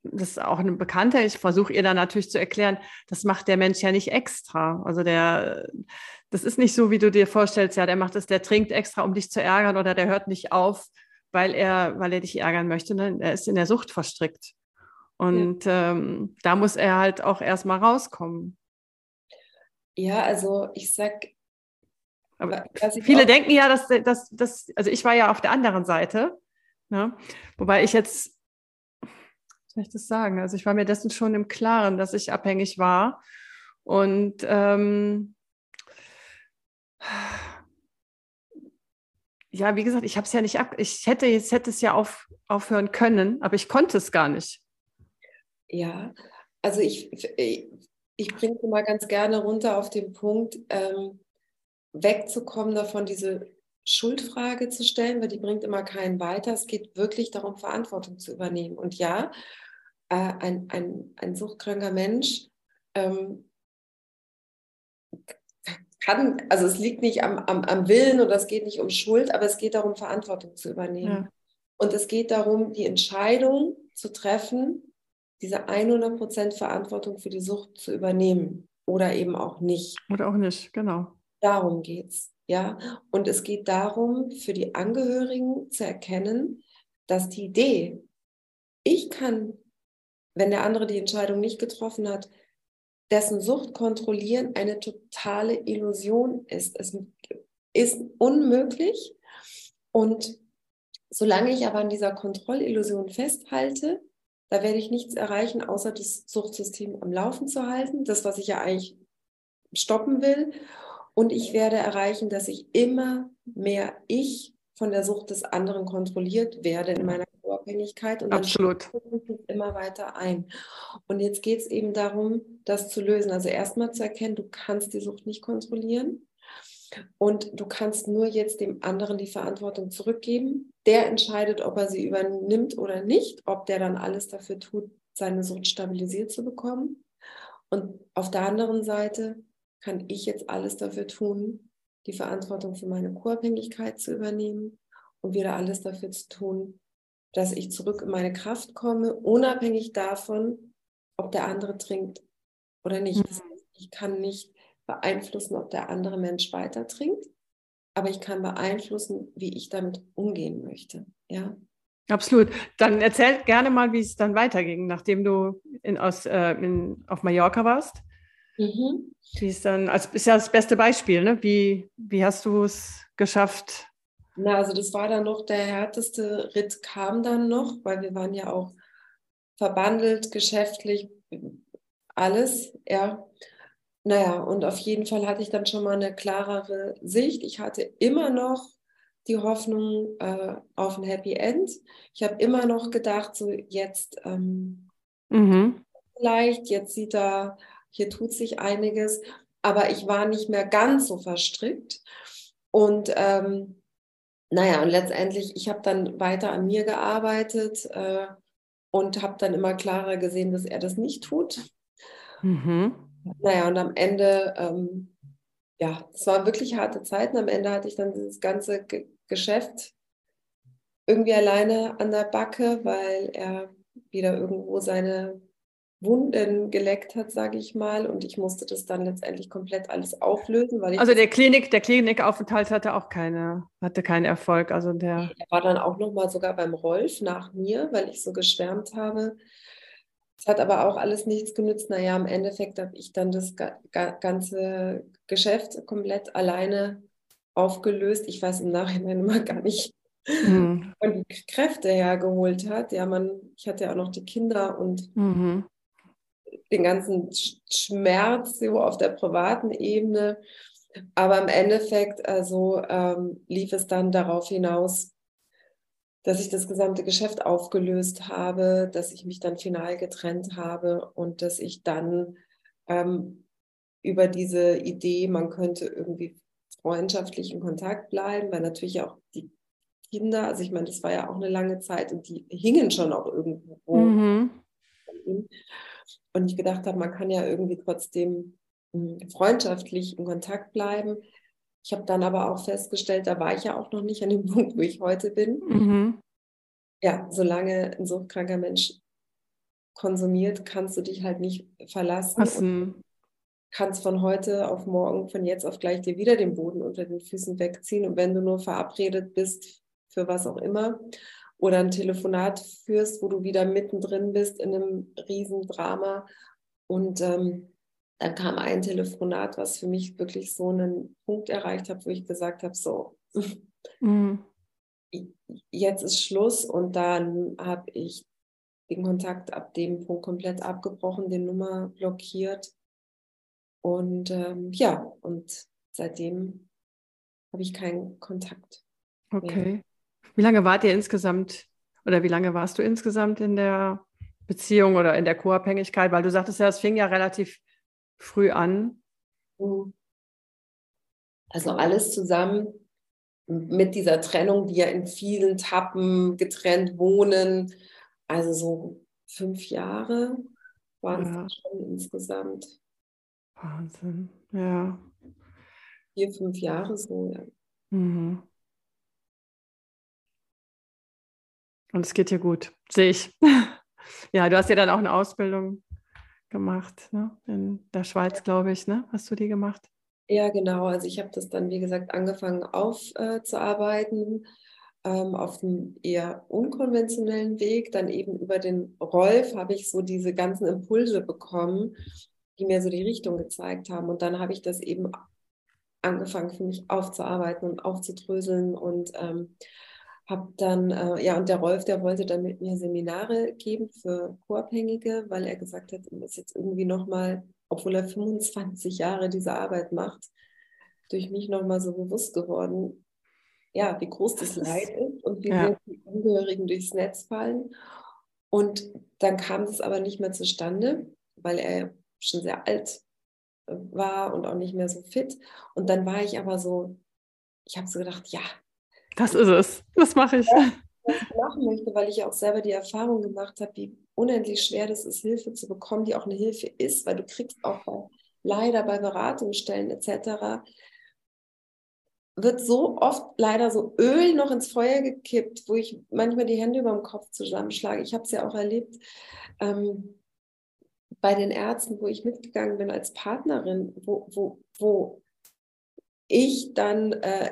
das ist auch eine Bekannte, ich versuche ihr dann natürlich zu erklären, das macht der Mensch ja nicht extra. Also der, das ist nicht so, wie du dir vorstellst, ja, der macht es, der trinkt extra, um dich zu ärgern oder der hört nicht auf, weil er, weil er dich ärgern möchte. Ne? Er ist in der Sucht verstrickt. Und ja. ähm, da muss er halt auch erstmal rauskommen. Ja, also ich sag. Aber viele denken ja, dass, dass, dass, also ich war ja auf der anderen Seite, ne? wobei ich jetzt, soll ich das sagen? Also ich war mir dessen schon im Klaren, dass ich abhängig war. Und ähm, ja, wie gesagt, ich habe es ja nicht ab, ich hätte jetzt hätte es ja auf, aufhören können, aber ich konnte es gar nicht. Ja, also ich, ich bringe mal ganz gerne runter auf den Punkt, ähm, wegzukommen davon, diese Schuldfrage zu stellen, weil die bringt immer keinen weiter. Es geht wirklich darum, Verantwortung zu übernehmen. Und ja, äh, ein, ein, ein suchtkranker Mensch ähm, kann, also es liegt nicht am, am, am Willen oder es geht nicht um Schuld, aber es geht darum, Verantwortung zu übernehmen. Ja. Und es geht darum, die Entscheidung zu treffen, diese 100% Verantwortung für die Sucht zu übernehmen oder eben auch nicht. Oder auch nicht, genau. Darum geht es. Ja? Und es geht darum, für die Angehörigen zu erkennen, dass die Idee, ich kann, wenn der andere die Entscheidung nicht getroffen hat, dessen Sucht kontrollieren eine totale Illusion ist. Es ist unmöglich. Und solange ich aber an dieser Kontrollillusion festhalte, da werde ich nichts erreichen, außer das Suchtsystem am Laufen zu halten, das, was ich ja eigentlich stoppen will. Und ich werde erreichen, dass ich immer mehr ich von der Sucht des anderen kontrolliert werde in meiner Abhängigkeit und Absolut. dann es immer weiter ein. Und jetzt geht es eben darum, das zu lösen. Also erstmal zu erkennen, du kannst die Sucht nicht kontrollieren und du kannst nur jetzt dem anderen die Verantwortung zurückgeben. Der entscheidet, ob er sie übernimmt oder nicht, ob der dann alles dafür tut, seine Sucht stabilisiert zu bekommen. Und auf der anderen Seite kann ich jetzt alles dafür tun, die Verantwortung für meine Co-Abhängigkeit zu übernehmen und wieder alles dafür zu tun, dass ich zurück in meine Kraft komme, unabhängig davon, ob der andere trinkt oder nicht. Das heißt, ich kann nicht beeinflussen, ob der andere Mensch weiter trinkt, aber ich kann beeinflussen, wie ich damit umgehen möchte. Ja. Absolut. Dann erzähl gerne mal, wie es dann weiterging, nachdem du in, aus, äh, in, auf Mallorca warst. Mhm. Wie es dann, also ist ja das beste Beispiel, ne? Wie, wie hast du es geschafft? Na, also das war dann noch der härteste Ritt kam dann noch, weil wir waren ja auch verbandelt, geschäftlich, alles, ja. Naja, und auf jeden Fall hatte ich dann schon mal eine klarere Sicht. Ich hatte immer noch die Hoffnung äh, auf ein Happy End. Ich habe immer noch gedacht, so jetzt ähm, mhm. vielleicht, jetzt sieht er, hier tut sich einiges, aber ich war nicht mehr ganz so verstrickt. Und ähm, naja, und letztendlich, ich habe dann weiter an mir gearbeitet äh, und habe dann immer klarer gesehen, dass er das nicht tut. Mhm. Naja, und am Ende, ähm, ja, es waren wirklich harte Zeiten. Am Ende hatte ich dann dieses ganze Ge Geschäft irgendwie alleine an der Backe, weil er wieder irgendwo seine Wunden geleckt hat, sage ich mal. Und ich musste das dann letztendlich komplett alles auflösen. Weil also der Klinik, der Klinikaufenthalt hatte auch keine, hatte keinen Erfolg. Also der er war dann auch nochmal sogar beim Rolf nach mir, weil ich so geschwärmt habe. Es hat aber auch alles nichts genützt. Naja, im Endeffekt habe ich dann das ganze Geschäft komplett alleine aufgelöst. Ich weiß im Nachhinein immer gar nicht, mhm. wo die Kräfte hergeholt hat. Ja, man, ich hatte ja auch noch die Kinder und mhm. Den ganzen Schmerz so auf der privaten Ebene. Aber im Endeffekt, also ähm, lief es dann darauf hinaus, dass ich das gesamte Geschäft aufgelöst habe, dass ich mich dann final getrennt habe und dass ich dann ähm, über diese Idee, man könnte irgendwie freundschaftlich in Kontakt bleiben, weil natürlich auch die Kinder, also ich meine, das war ja auch eine lange Zeit und die hingen schon auch irgendwo. Mhm. Und ich gedacht habe, man kann ja irgendwie trotzdem hm, freundschaftlich in Kontakt bleiben. Ich habe dann aber auch festgestellt, da war ich ja auch noch nicht an dem Punkt, wo ich heute bin. Mhm. Ja, solange ein suchtkranker Mensch konsumiert, kannst du dich halt nicht verlassen. Kannst von heute auf morgen, von jetzt auf gleich dir wieder den Boden unter den Füßen wegziehen. Und wenn du nur verabredet bist für was auch immer oder ein Telefonat führst, wo du wieder mittendrin bist in einem Riesendrama und ähm, dann kam ein Telefonat, was für mich wirklich so einen Punkt erreicht hat, wo ich gesagt habe, so, mhm. jetzt ist Schluss und dann habe ich den Kontakt ab dem Punkt komplett abgebrochen, die Nummer blockiert und ähm, ja, und seitdem habe ich keinen Kontakt. Okay. Mehr. Wie lange wart ihr insgesamt oder wie lange warst du insgesamt in der Beziehung oder in der Co-Abhängigkeit? Weil du sagtest ja, es fing ja relativ früh an? Also alles zusammen mit dieser Trennung, die ja in vielen Tappen getrennt wohnen. Also so fünf Jahre waren ja. es schon insgesamt. Wahnsinn, ja. Vier, fünf Jahre so, ja. Mhm. Und es geht dir gut, sehe ich. ja, du hast ja dann auch eine Ausbildung gemacht, ne? in der Schweiz, glaube ich, ne? Hast du die gemacht? Ja, genau. Also ich habe das dann, wie gesagt, angefangen aufzuarbeiten äh, ähm, auf einem eher unkonventionellen Weg. Dann eben über den Rolf habe ich so diese ganzen Impulse bekommen, die mir so die Richtung gezeigt haben. Und dann habe ich das eben angefangen für mich aufzuarbeiten und aufzudröseln und ähm, habe dann, äh, ja, und der Rolf, der wollte dann mit mir Seminare geben für Co-Abhängige, weil er gesagt hat, ihm ist jetzt irgendwie nochmal, obwohl er 25 Jahre diese Arbeit macht, durch mich nochmal so bewusst geworden, ja, wie groß das Leid ist und wie ja. die Angehörigen durchs Netz fallen. Und dann kam das aber nicht mehr zustande, weil er schon sehr alt äh, war und auch nicht mehr so fit. Und dann war ich aber so, ich habe so gedacht, ja, das ist es. Das mache ich. was ich machen möchte, weil ich auch selber die Erfahrung gemacht habe, wie unendlich schwer das ist, Hilfe zu bekommen, die auch eine Hilfe ist, weil du kriegst auch bei, leider bei Beratungsstellen etc. wird so oft leider so Öl noch ins Feuer gekippt, wo ich manchmal die Hände über dem Kopf zusammenschlage. Ich habe es ja auch erlebt ähm, bei den Ärzten, wo ich mitgegangen bin als Partnerin, wo, wo, wo ich dann äh,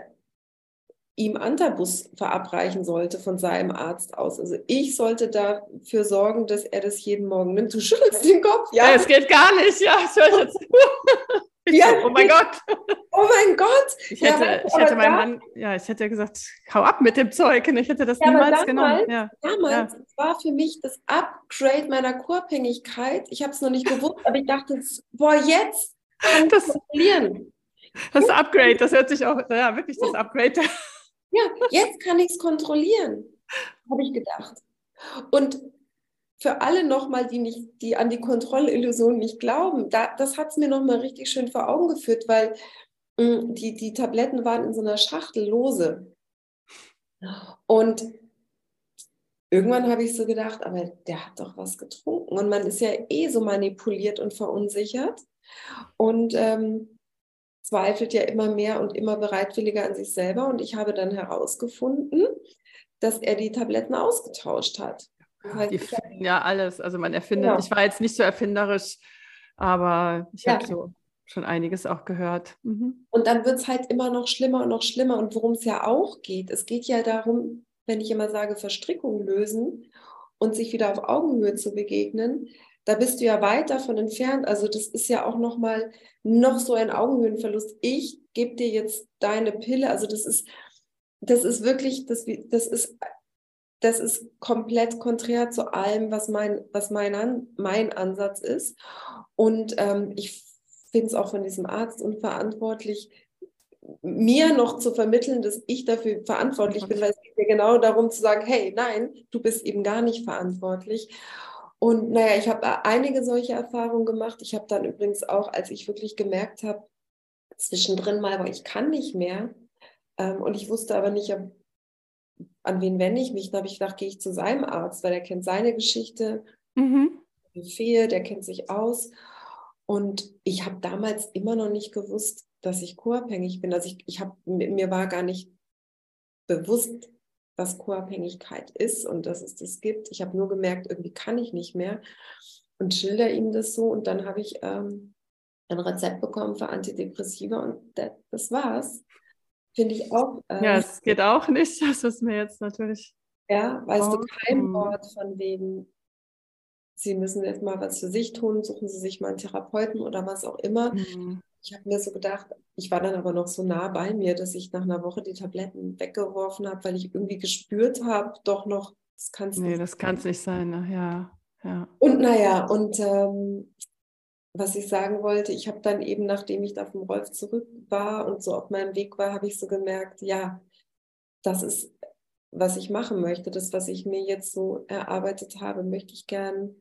ihm Antabus verabreichen sollte von seinem Arzt aus. Also ich sollte dafür sorgen, dass er das jeden Morgen nimmt. Du schüttelst den Kopf, ja? Es geht gar nicht, ja. Ich höre jetzt. Ja. Oh mein Gott. Oh mein Gott. Ich hätte, ja, ich hätte meinem Mann, ja, ich hätte gesagt, hau ab mit dem Zeug. Und ich hätte das ja, niemals damals, genommen. Ja. Damals ja. war für mich das Upgrade meiner Co-Abhängigkeit. Ich habe es noch nicht gewusst, aber ich dachte, boah, jetzt kann ich das kontrollieren. Das Upgrade, das hört sich auch, ja, wirklich das Upgrade. Ja, jetzt kann ich es kontrollieren, habe ich gedacht. Und für alle nochmal, die, die an die Kontrollillusion nicht glauben, da, das hat es mir nochmal richtig schön vor Augen geführt, weil mh, hm, die, die Tabletten waren in so einer Schachtel lose. Und irgendwann habe ich so gedacht, aber der hat doch was getrunken. Und man ist ja eh so manipuliert und verunsichert. Und ähm, zweifelt ja immer mehr und immer bereitwilliger an sich selber. Und ich habe dann herausgefunden, dass er die Tabletten ausgetauscht hat. Das heißt, die, ja, alles. Also man erfindet, ja. ich war jetzt nicht so erfinderisch, aber ich ja. habe so schon einiges auch gehört. Mhm. Und dann wird es halt immer noch schlimmer und noch schlimmer. Und worum es ja auch geht, es geht ja darum, wenn ich immer sage, Verstrickung lösen und sich wieder auf Augenhöhe zu begegnen, da bist du ja weit davon entfernt. Also das ist ja auch noch mal noch so ein Augenhöhenverlust. Ich gebe dir jetzt deine Pille. Also das ist, das ist wirklich, das, das ist, das ist komplett konträr zu allem, was mein, was mein, mein Ansatz ist. Und ähm, ich finde es auch von diesem Arzt unverantwortlich, mir noch zu vermitteln, dass ich dafür verantwortlich bin, weil es geht mir genau darum zu sagen, hey, nein, du bist eben gar nicht verantwortlich. Und naja, ich habe einige solche Erfahrungen gemacht. Ich habe dann übrigens auch, als ich wirklich gemerkt habe, zwischendrin mal, aber ich kann nicht mehr. Ähm, und ich wusste aber nicht, an wen wende ich mich. Da habe ich gedacht, gehe ich zu seinem Arzt, weil er kennt seine Geschichte, mhm. Fehl, der kennt sich aus. Und ich habe damals immer noch nicht gewusst, dass ich co-abhängig bin. Also ich, ich habe, mir war gar nicht bewusst, was Co-Abhängigkeit ist und dass es das gibt. Ich habe nur gemerkt, irgendwie kann ich nicht mehr und schilder ihm das so. Und dann habe ich ähm, ein Rezept bekommen für Antidepressiva und das, das war's. Finde ich auch. Ähm, ja, es geht auch nicht. Das ist mir jetzt natürlich. Ja, weißt du, kein Wort von wegen, Sie müssen jetzt mal was für sich tun, suchen Sie sich mal einen Therapeuten oder was auch immer. Mhm ich habe mir so gedacht, ich war dann aber noch so nah bei mir, dass ich nach einer Woche die Tabletten weggeworfen habe, weil ich irgendwie gespürt habe, doch noch, das kann es nee, nicht. Nee, das kann es nicht sein, ne? ja. ja. Und naja, und ähm, was ich sagen wollte, ich habe dann eben, nachdem ich da vom Rolf zurück war und so auf meinem Weg war, habe ich so gemerkt, ja, das ist, was ich machen möchte. Das, was ich mir jetzt so erarbeitet habe, möchte ich gern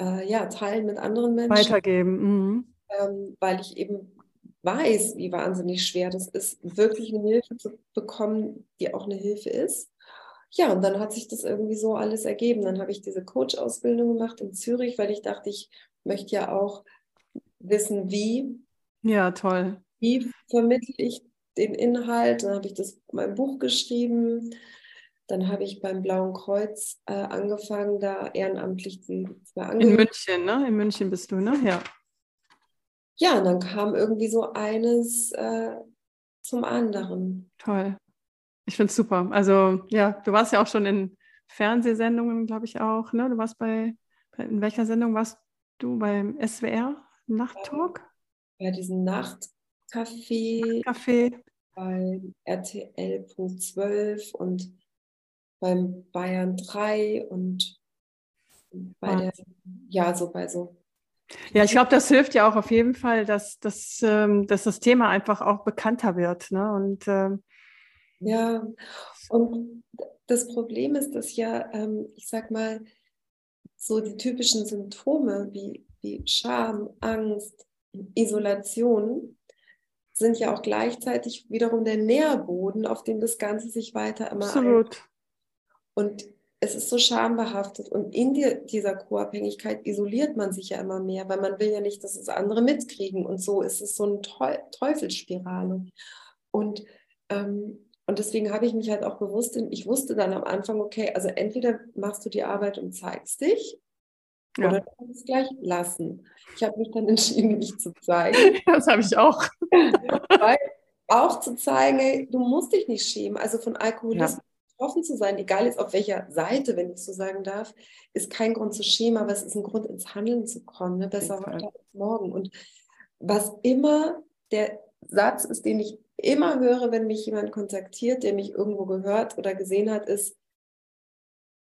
äh, ja, teilen mit anderen Menschen. Weitergeben. Mhm. Ähm, weil ich eben weiß, wie wahnsinnig schwer das ist, wirklich eine Hilfe zu bekommen, die auch eine Hilfe ist. Ja, und dann hat sich das irgendwie so alles ergeben. Dann habe ich diese Coach-Ausbildung gemacht in Zürich, weil ich dachte, ich möchte ja auch wissen, wie. Ja, toll. Wie vermittle ich den Inhalt? Dann habe ich das mein Buch geschrieben. Dann habe ich beim Blauen Kreuz äh, angefangen, da ehrenamtlich zu In München, ne? In München bist du, ne? Ja ja, und dann kam irgendwie so eines äh, zum anderen. Toll. Ich finde es super. Also ja, du warst ja auch schon in Fernsehsendungen, glaube ich auch. Ne? Du warst bei, bei, in welcher Sendung warst du? Beim SWR Nachttalk? Bei diesem Nachtcafé. Café. Beim RTL.12 und beim Bayern 3 und bei der, ja, so bei so ja, ich glaube, das hilft ja auch auf jeden Fall, dass, dass, ähm, dass das Thema einfach auch bekannter wird. Ne? Und, ähm, ja, und das Problem ist, dass ja, ähm, ich sag mal, so die typischen Symptome wie, wie Scham, Angst, Isolation sind ja auch gleichzeitig wiederum der Nährboden, auf dem das Ganze sich weiter immer Absolut. Und es ist so schambehaftet. Und in die, dieser Co-Abhängigkeit isoliert man sich ja immer mehr, weil man will ja nicht, dass es andere mitkriegen. Und so ist es so eine Teufelsspirale. Und, ähm, und deswegen habe ich mich halt auch bewusst, ich wusste dann am Anfang, okay, also entweder machst du die Arbeit und zeigst dich, ja. oder du kannst es gleich lassen. Ich habe mich dann entschieden, mich zu zeigen. Das habe ich auch. Weil auch zu zeigen, ey, du musst dich nicht schämen. Also von Alkoholismus betroffen zu sein, egal jetzt auf welcher Seite, wenn ich so sagen darf, ist kein Grund zu schämen, aber es ist ein Grund, ins Handeln zu kommen. Ne? Besser heute als morgen. Und was immer der Satz ist, den ich immer höre, wenn mich jemand kontaktiert, der mich irgendwo gehört oder gesehen hat, ist,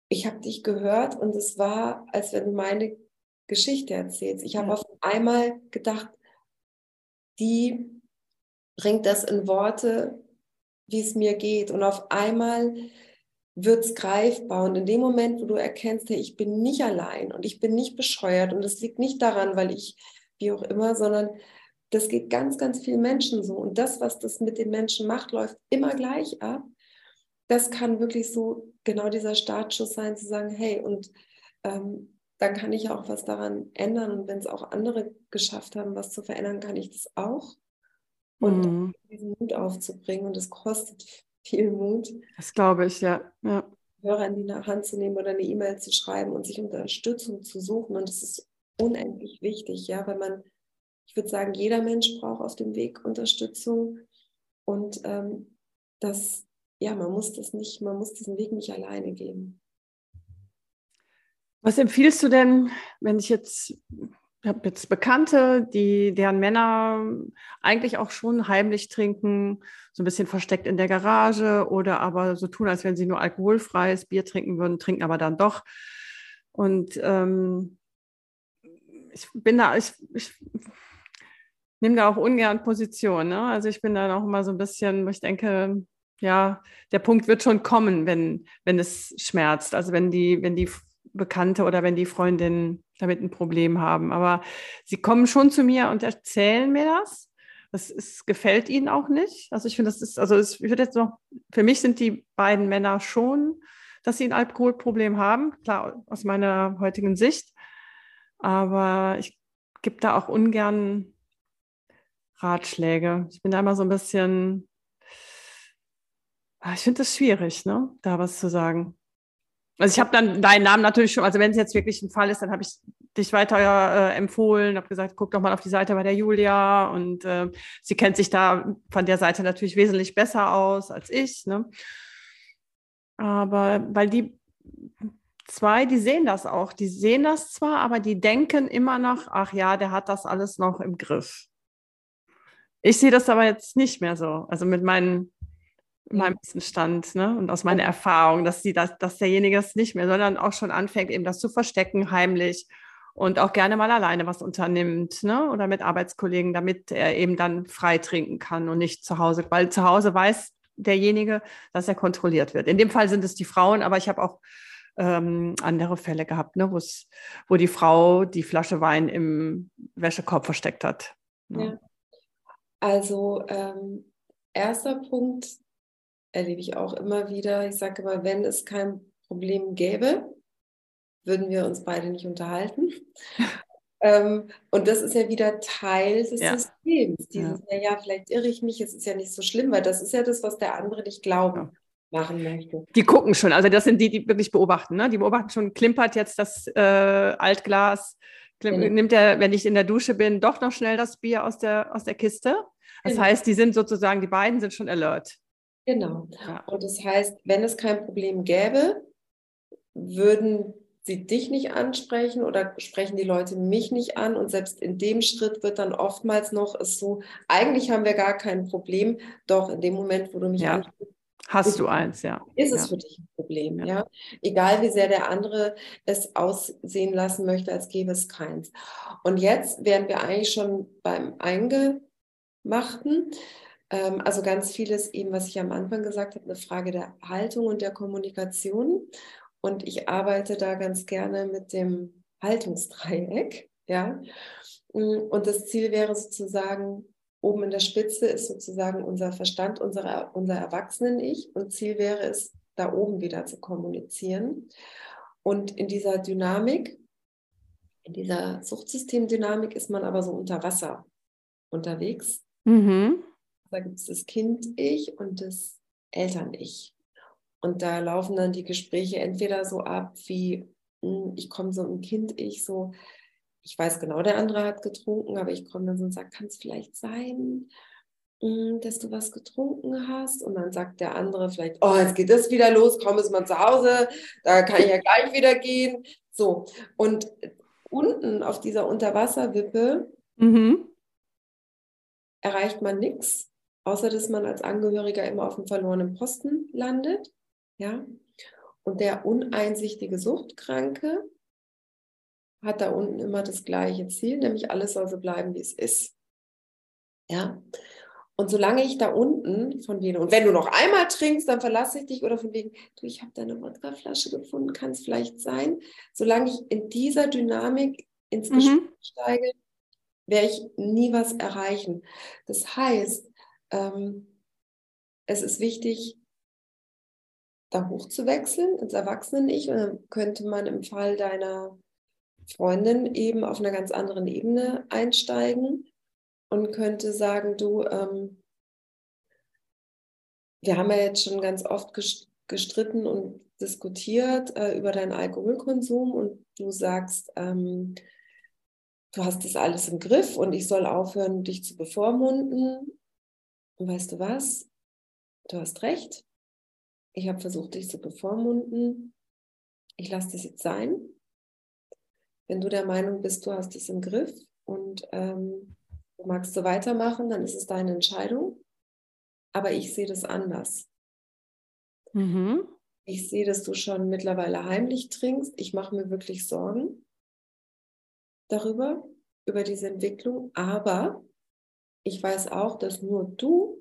ich habe dich gehört und es war, als wenn du meine Geschichte erzählst. Ich habe ja. auf einmal gedacht, die bringt das in Worte, wie es mir geht. Und auf einmal wird es greifbar. Und in dem Moment, wo du erkennst, hey, ich bin nicht allein und ich bin nicht bescheuert und es liegt nicht daran, weil ich, wie auch immer, sondern das geht ganz, ganz vielen Menschen so. Und das, was das mit den Menschen macht, läuft immer gleich ab. Das kann wirklich so genau dieser Startschuss sein, zu sagen, hey, und ähm, dann kann ich auch was daran ändern. Und wenn es auch andere geschafft haben, was zu verändern, kann ich das auch und mhm. diesen Mut aufzubringen. Und es kostet viel Mut. Das glaube ich, ja. ja. Hörer in die Hand zu nehmen oder eine E-Mail zu schreiben und sich Unterstützung zu suchen. Und das ist unendlich wichtig, ja, weil man, ich würde sagen, jeder Mensch braucht auf dem Weg Unterstützung. Und ähm, das, ja, man muss das nicht, man muss diesen Weg nicht alleine gehen. Was empfiehlst du denn, wenn ich jetzt ich habe jetzt Bekannte, die, deren Männer eigentlich auch schon heimlich trinken, so ein bisschen versteckt in der Garage oder aber so tun, als wenn sie nur alkoholfreies Bier trinken würden, trinken aber dann doch. Und ähm, ich bin da, ich, ich nehme da auch ungern Position. Ne? Also ich bin da auch immer so ein bisschen, ich denke, ja, der Punkt wird schon kommen, wenn, wenn es schmerzt. Also wenn die, wenn die Bekannte oder wenn die Freundin damit ein Problem haben. Aber sie kommen schon zu mir und erzählen mir das. Das ist, gefällt ihnen auch nicht. Also ich finde, das ist, also ich würde jetzt noch, für mich sind die beiden Männer schon, dass sie ein Alkoholproblem haben, klar, aus meiner heutigen Sicht. Aber ich gebe da auch ungern Ratschläge. Ich bin da immer so ein bisschen, ah, ich finde es schwierig, ne, da was zu sagen. Also ich habe dann deinen Namen natürlich schon, also wenn es jetzt wirklich ein Fall ist, dann habe ich dich weiter äh, empfohlen, habe gesagt, guck doch mal auf die Seite bei der Julia und äh, sie kennt sich da von der Seite natürlich wesentlich besser aus als ich. Ne? Aber weil die zwei, die sehen das auch, die sehen das zwar, aber die denken immer noch, ach ja, der hat das alles noch im Griff. Ich sehe das aber jetzt nicht mehr so. Also mit meinen meinem Wissensstand ne? und aus meiner Erfahrung, dass, sie das, dass derjenige das nicht mehr, sondern auch schon anfängt, eben das zu verstecken, heimlich und auch gerne mal alleine was unternimmt ne? oder mit Arbeitskollegen, damit er eben dann frei trinken kann und nicht zu Hause, weil zu Hause weiß derjenige, dass er kontrolliert wird. In dem Fall sind es die Frauen, aber ich habe auch ähm, andere Fälle gehabt, ne? wo die Frau die Flasche Wein im Wäschekorb versteckt hat. Ne? Ja. Also ähm, erster Punkt, erlebe ich auch immer wieder. Ich sage immer, wenn es kein Problem gäbe, würden wir uns beide nicht unterhalten. ähm, und das ist ja wieder Teil des ja. Systems. Dieses, ja. ja, vielleicht irre ich mich, es ist ja nicht so schlimm, weil das ist ja das, was der andere nicht glauben. Ja. Machen möchte. Die gucken schon, also das sind die, die wirklich beobachten. Ne? Die beobachten schon, klimpert jetzt das äh, Altglas, klim genau. nimmt er, wenn ich in der Dusche bin, doch noch schnell das Bier aus der, aus der Kiste. Das genau. heißt, die sind sozusagen, die beiden sind schon alert. Genau. Ja. Und das heißt, wenn es kein Problem gäbe, würden sie dich nicht ansprechen oder sprechen die Leute mich nicht an. Und selbst in dem Schritt wird dann oftmals noch es so, eigentlich haben wir gar kein Problem, doch in dem Moment, wo du mich ja. ansprichst, Hast du eins, ja. Ist es ja. für dich ein Problem, ja. ja. Egal wie sehr der andere es aussehen lassen möchte, als gäbe es keins. Und jetzt wären wir eigentlich schon beim Eingemachten. Ähm, also ganz vieles eben, was ich am Anfang gesagt habe, eine Frage der Haltung und der Kommunikation. Und ich arbeite da ganz gerne mit dem Haltungsdreieck. Ja? Und das Ziel wäre sozusagen, oben in der Spitze ist sozusagen unser Verstand, unsere, unser Erwachsenen-Ich. Und Ziel wäre es, da oben wieder zu kommunizieren. Und in dieser Dynamik, in dieser Suchtsystemdynamik ist man aber so unter Wasser unterwegs. Mhm. Da gibt es das Kind-Ich und das Eltern-Ich. Und da laufen dann die Gespräche entweder so ab, wie hm, ich komme so im Kind-Ich so, ich weiß genau, der andere hat getrunken, aber ich komme dann so und sage, kann es vielleicht sein, hm, dass du was getrunken hast? Und dann sagt der andere vielleicht, oh, jetzt geht das wieder los, komm jetzt mal zu Hause, da kann ich ja gleich wieder gehen. So, und unten auf dieser Unterwasserwippe mhm. erreicht man nichts, außer dass man als Angehöriger immer auf dem verlorenen Posten landet. Ja? Und der uneinsichtige Suchtkranke hat da unten immer das gleiche Ziel, nämlich alles soll so bleiben, wie es ist. Ja. Und solange ich da unten von wegen, und wenn du noch einmal trinkst, dann verlasse ich dich oder von wegen, du, ich habe deine Wodkaflasche gefunden, kann es vielleicht sein. Solange ich in dieser Dynamik ins mhm. Gespräch steige, werde ich nie was erreichen. Das heißt, ähm, es ist wichtig, da hochzuwechseln ins Erwachsenen-Ich. Und dann könnte man im Fall deiner Freundin eben auf einer ganz anderen Ebene einsteigen und könnte sagen, du, ähm, wir haben ja jetzt schon ganz oft gestritten und diskutiert äh, über deinen Alkoholkonsum und du sagst, ähm, du hast das alles im Griff und ich soll aufhören, dich zu bevormunden. Und weißt du was? Du hast recht ich habe versucht, dich zu bevormunden. Ich lasse das jetzt sein. Wenn du der Meinung bist, du hast es im Griff und ähm, du magst so weitermachen, dann ist es deine Entscheidung. Aber ich sehe das anders. Mhm. Ich sehe, dass du schon mittlerweile heimlich trinkst. Ich mache mir wirklich Sorgen darüber, über diese Entwicklung. Aber ich weiß auch, dass nur du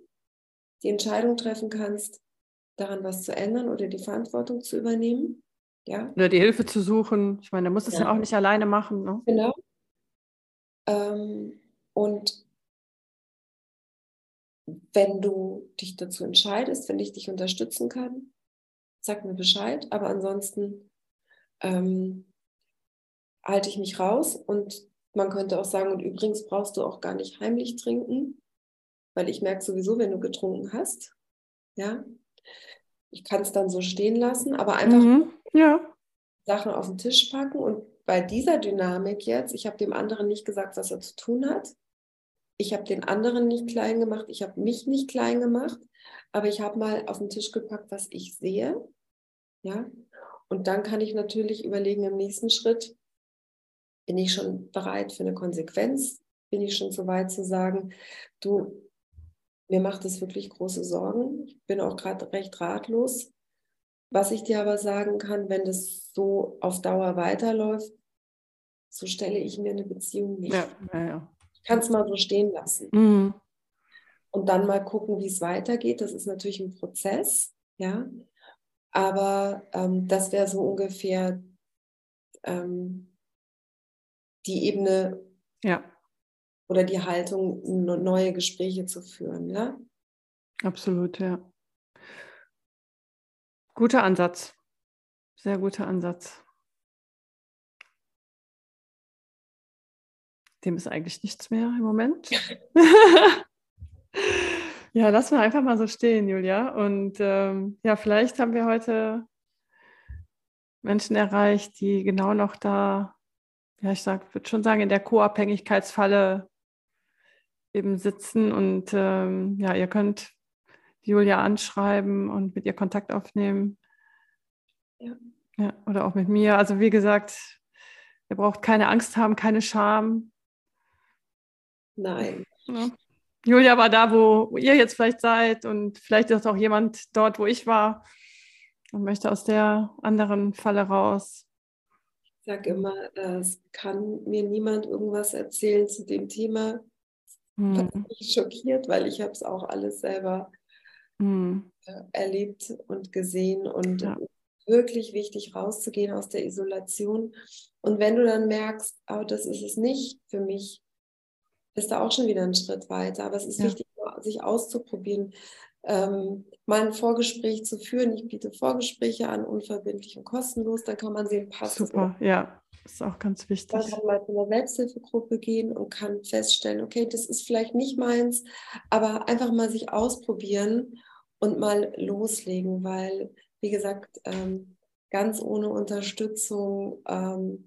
die Entscheidung treffen kannst, daran was zu ändern oder die Verantwortung zu übernehmen. Ja. Oder die Hilfe zu suchen. Ich meine, er muss es ja. ja auch nicht alleine machen. Ne? Genau. Ähm, und wenn du dich dazu entscheidest, wenn ich dich unterstützen kann, sag mir Bescheid. Aber ansonsten ähm, halte ich mich raus und man könnte auch sagen, und übrigens brauchst du auch gar nicht heimlich trinken, weil ich merke sowieso, wenn du getrunken hast, ja, ich kann es dann so stehen lassen, aber einfach mhm. ja. Sachen auf den Tisch packen und bei dieser Dynamik jetzt, ich habe dem anderen nicht gesagt, was er zu tun hat. Ich habe den anderen nicht klein gemacht, ich habe mich nicht klein gemacht, aber ich habe mal auf den Tisch gepackt, was ich sehe. Ja? Und dann kann ich natürlich überlegen im nächsten Schritt, bin ich schon bereit für eine Konsequenz? Bin ich schon so weit zu sagen, du, mir macht es wirklich große Sorgen. Ich bin auch gerade recht ratlos. Was ich dir aber sagen kann, wenn das so auf Dauer weiterläuft, so stelle ich mir eine Beziehung nicht. Ja, ja, ja. Ich kann es mal so stehen lassen. Mhm. Und dann mal gucken, wie es weitergeht. Das ist natürlich ein Prozess, ja. Aber ähm, das wäre so ungefähr ähm, die Ebene, ja oder die Haltung, neue Gespräche zu führen. Ja? Absolut, ja. Guter Ansatz. Sehr guter Ansatz. Dem ist eigentlich nichts mehr im Moment. ja, lassen wir einfach mal so stehen, Julia. Und ähm, ja, vielleicht haben wir heute Menschen erreicht, die genau noch da, ja, ich würde schon sagen, in der Co-Abhängigkeitsfalle eben sitzen und ähm, ja, ihr könnt Julia anschreiben und mit ihr Kontakt aufnehmen. Ja. ja. Oder auch mit mir. Also wie gesagt, ihr braucht keine Angst haben, keine Scham. Nein. Ja. Julia war da, wo ihr jetzt vielleicht seid und vielleicht ist auch jemand dort, wo ich war und möchte aus der anderen Falle raus. Ich sage immer, es kann mir niemand irgendwas erzählen zu dem Thema, hm. hat mich schockiert, weil ich habe es auch alles selber hm. Äh, erlebt und gesehen und ja. wirklich wichtig rauszugehen aus der Isolation. Und wenn du dann merkst, oh, das ist es nicht für mich, ist da auch schon wieder ein Schritt weiter. Aber es ist ja. wichtig, sich auszuprobieren. Ähm, mal ein Vorgespräch zu führen. Ich biete Vorgespräche an, unverbindlich und kostenlos. Dann kann man sehen, passt Super, ja, ist auch ganz wichtig. Man kann mal zu einer Selbsthilfegruppe gehen und kann feststellen, okay, das ist vielleicht nicht meins, aber einfach mal sich ausprobieren und mal loslegen, weil, wie gesagt, ähm, ganz ohne Unterstützung ähm,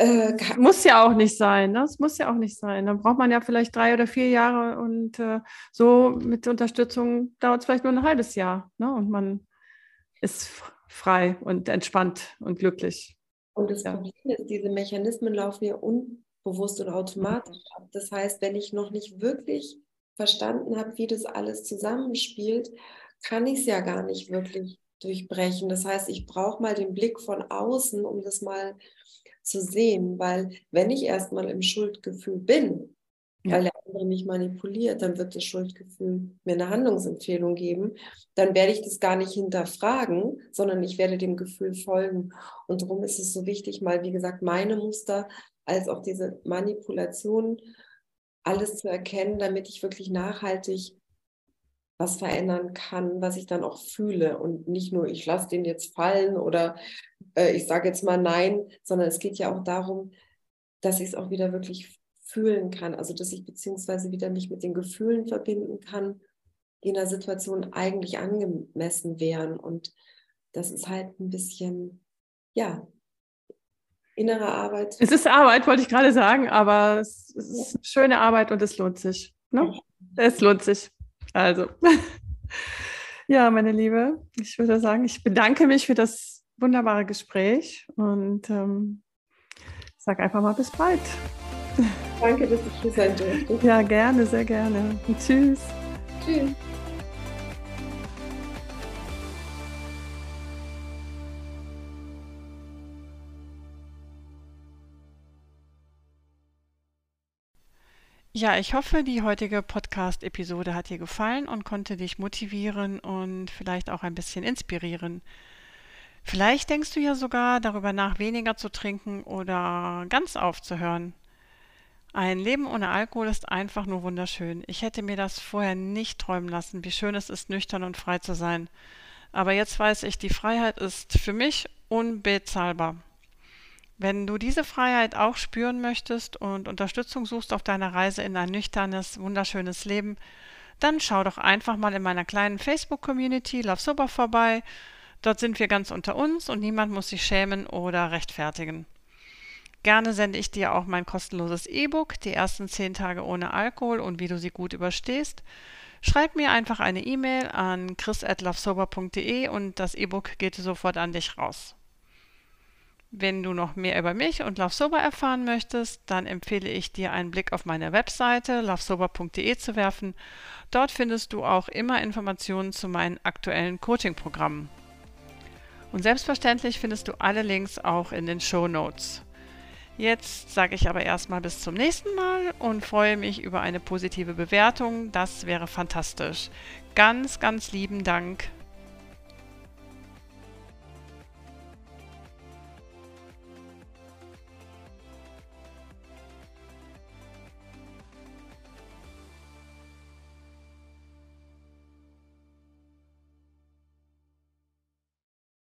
äh, muss ja auch nicht sein, ne? Es muss ja auch nicht sein. Dann braucht man ja vielleicht drei oder vier Jahre und äh, so mit Unterstützung dauert es vielleicht nur ein halbes Jahr, ne? Und man ist frei und entspannt und glücklich. Und das ja. Problem ist, diese Mechanismen laufen ja unbewusst und automatisch ab. Das heißt, wenn ich noch nicht wirklich verstanden habe, wie das alles zusammenspielt, kann ich es ja gar nicht wirklich durchbrechen. Das heißt, ich brauche mal den Blick von außen, um das mal zu sehen, weil wenn ich erstmal im Schuldgefühl bin, ja. weil der andere mich manipuliert, dann wird das Schuldgefühl mir eine Handlungsempfehlung geben. Dann werde ich das gar nicht hinterfragen, sondern ich werde dem Gefühl folgen. Und darum ist es so wichtig, mal, wie gesagt, meine Muster als auch diese Manipulation alles zu erkennen, damit ich wirklich nachhaltig was verändern kann, was ich dann auch fühle und nicht nur, ich lasse den jetzt fallen oder äh, ich sage jetzt mal nein, sondern es geht ja auch darum, dass ich es auch wieder wirklich fühlen kann, also dass ich beziehungsweise wieder mich mit den Gefühlen verbinden kann, die in der Situation eigentlich angemessen wären und das ist halt ein bisschen, ja, innere Arbeit. Es ist Arbeit, wollte ich gerade sagen, aber es, ist schöne Arbeit und es lohnt sich. Ne? Es lohnt sich. Also, ja, meine Liebe, ich würde sagen, ich bedanke mich für das wunderbare Gespräch und ähm, sage einfach mal bis bald. Danke, dass ich hier sein durfte. Ja, gerne, sehr gerne. Und tschüss. Tschüss. Ja, ich hoffe, die heutige Podcast-Episode hat dir gefallen und konnte dich motivieren und vielleicht auch ein bisschen inspirieren. Vielleicht denkst du ja sogar darüber nach, weniger zu trinken oder ganz aufzuhören. Ein Leben ohne Alkohol ist einfach nur wunderschön. Ich hätte mir das vorher nicht träumen lassen, wie schön es ist, nüchtern und frei zu sein. Aber jetzt weiß ich, die Freiheit ist für mich unbezahlbar. Wenn du diese Freiheit auch spüren möchtest und Unterstützung suchst auf deiner Reise in ein nüchternes, wunderschönes Leben, dann schau doch einfach mal in meiner kleinen Facebook-Community Love Sober vorbei. Dort sind wir ganz unter uns und niemand muss sich schämen oder rechtfertigen. Gerne sende ich dir auch mein kostenloses E-Book, die ersten zehn Tage ohne Alkohol und wie du sie gut überstehst. Schreib mir einfach eine E-Mail an chris.lovesober.de und das E-Book geht sofort an dich raus. Wenn du noch mehr über mich und Love Sober erfahren möchtest, dann empfehle ich dir einen Blick auf meine Webseite lovesober.de zu werfen. Dort findest du auch immer Informationen zu meinen aktuellen Coaching-Programmen. Und selbstverständlich findest du alle Links auch in den Show Notes. Jetzt sage ich aber erstmal bis zum nächsten Mal und freue mich über eine positive Bewertung. Das wäre fantastisch. Ganz, ganz lieben Dank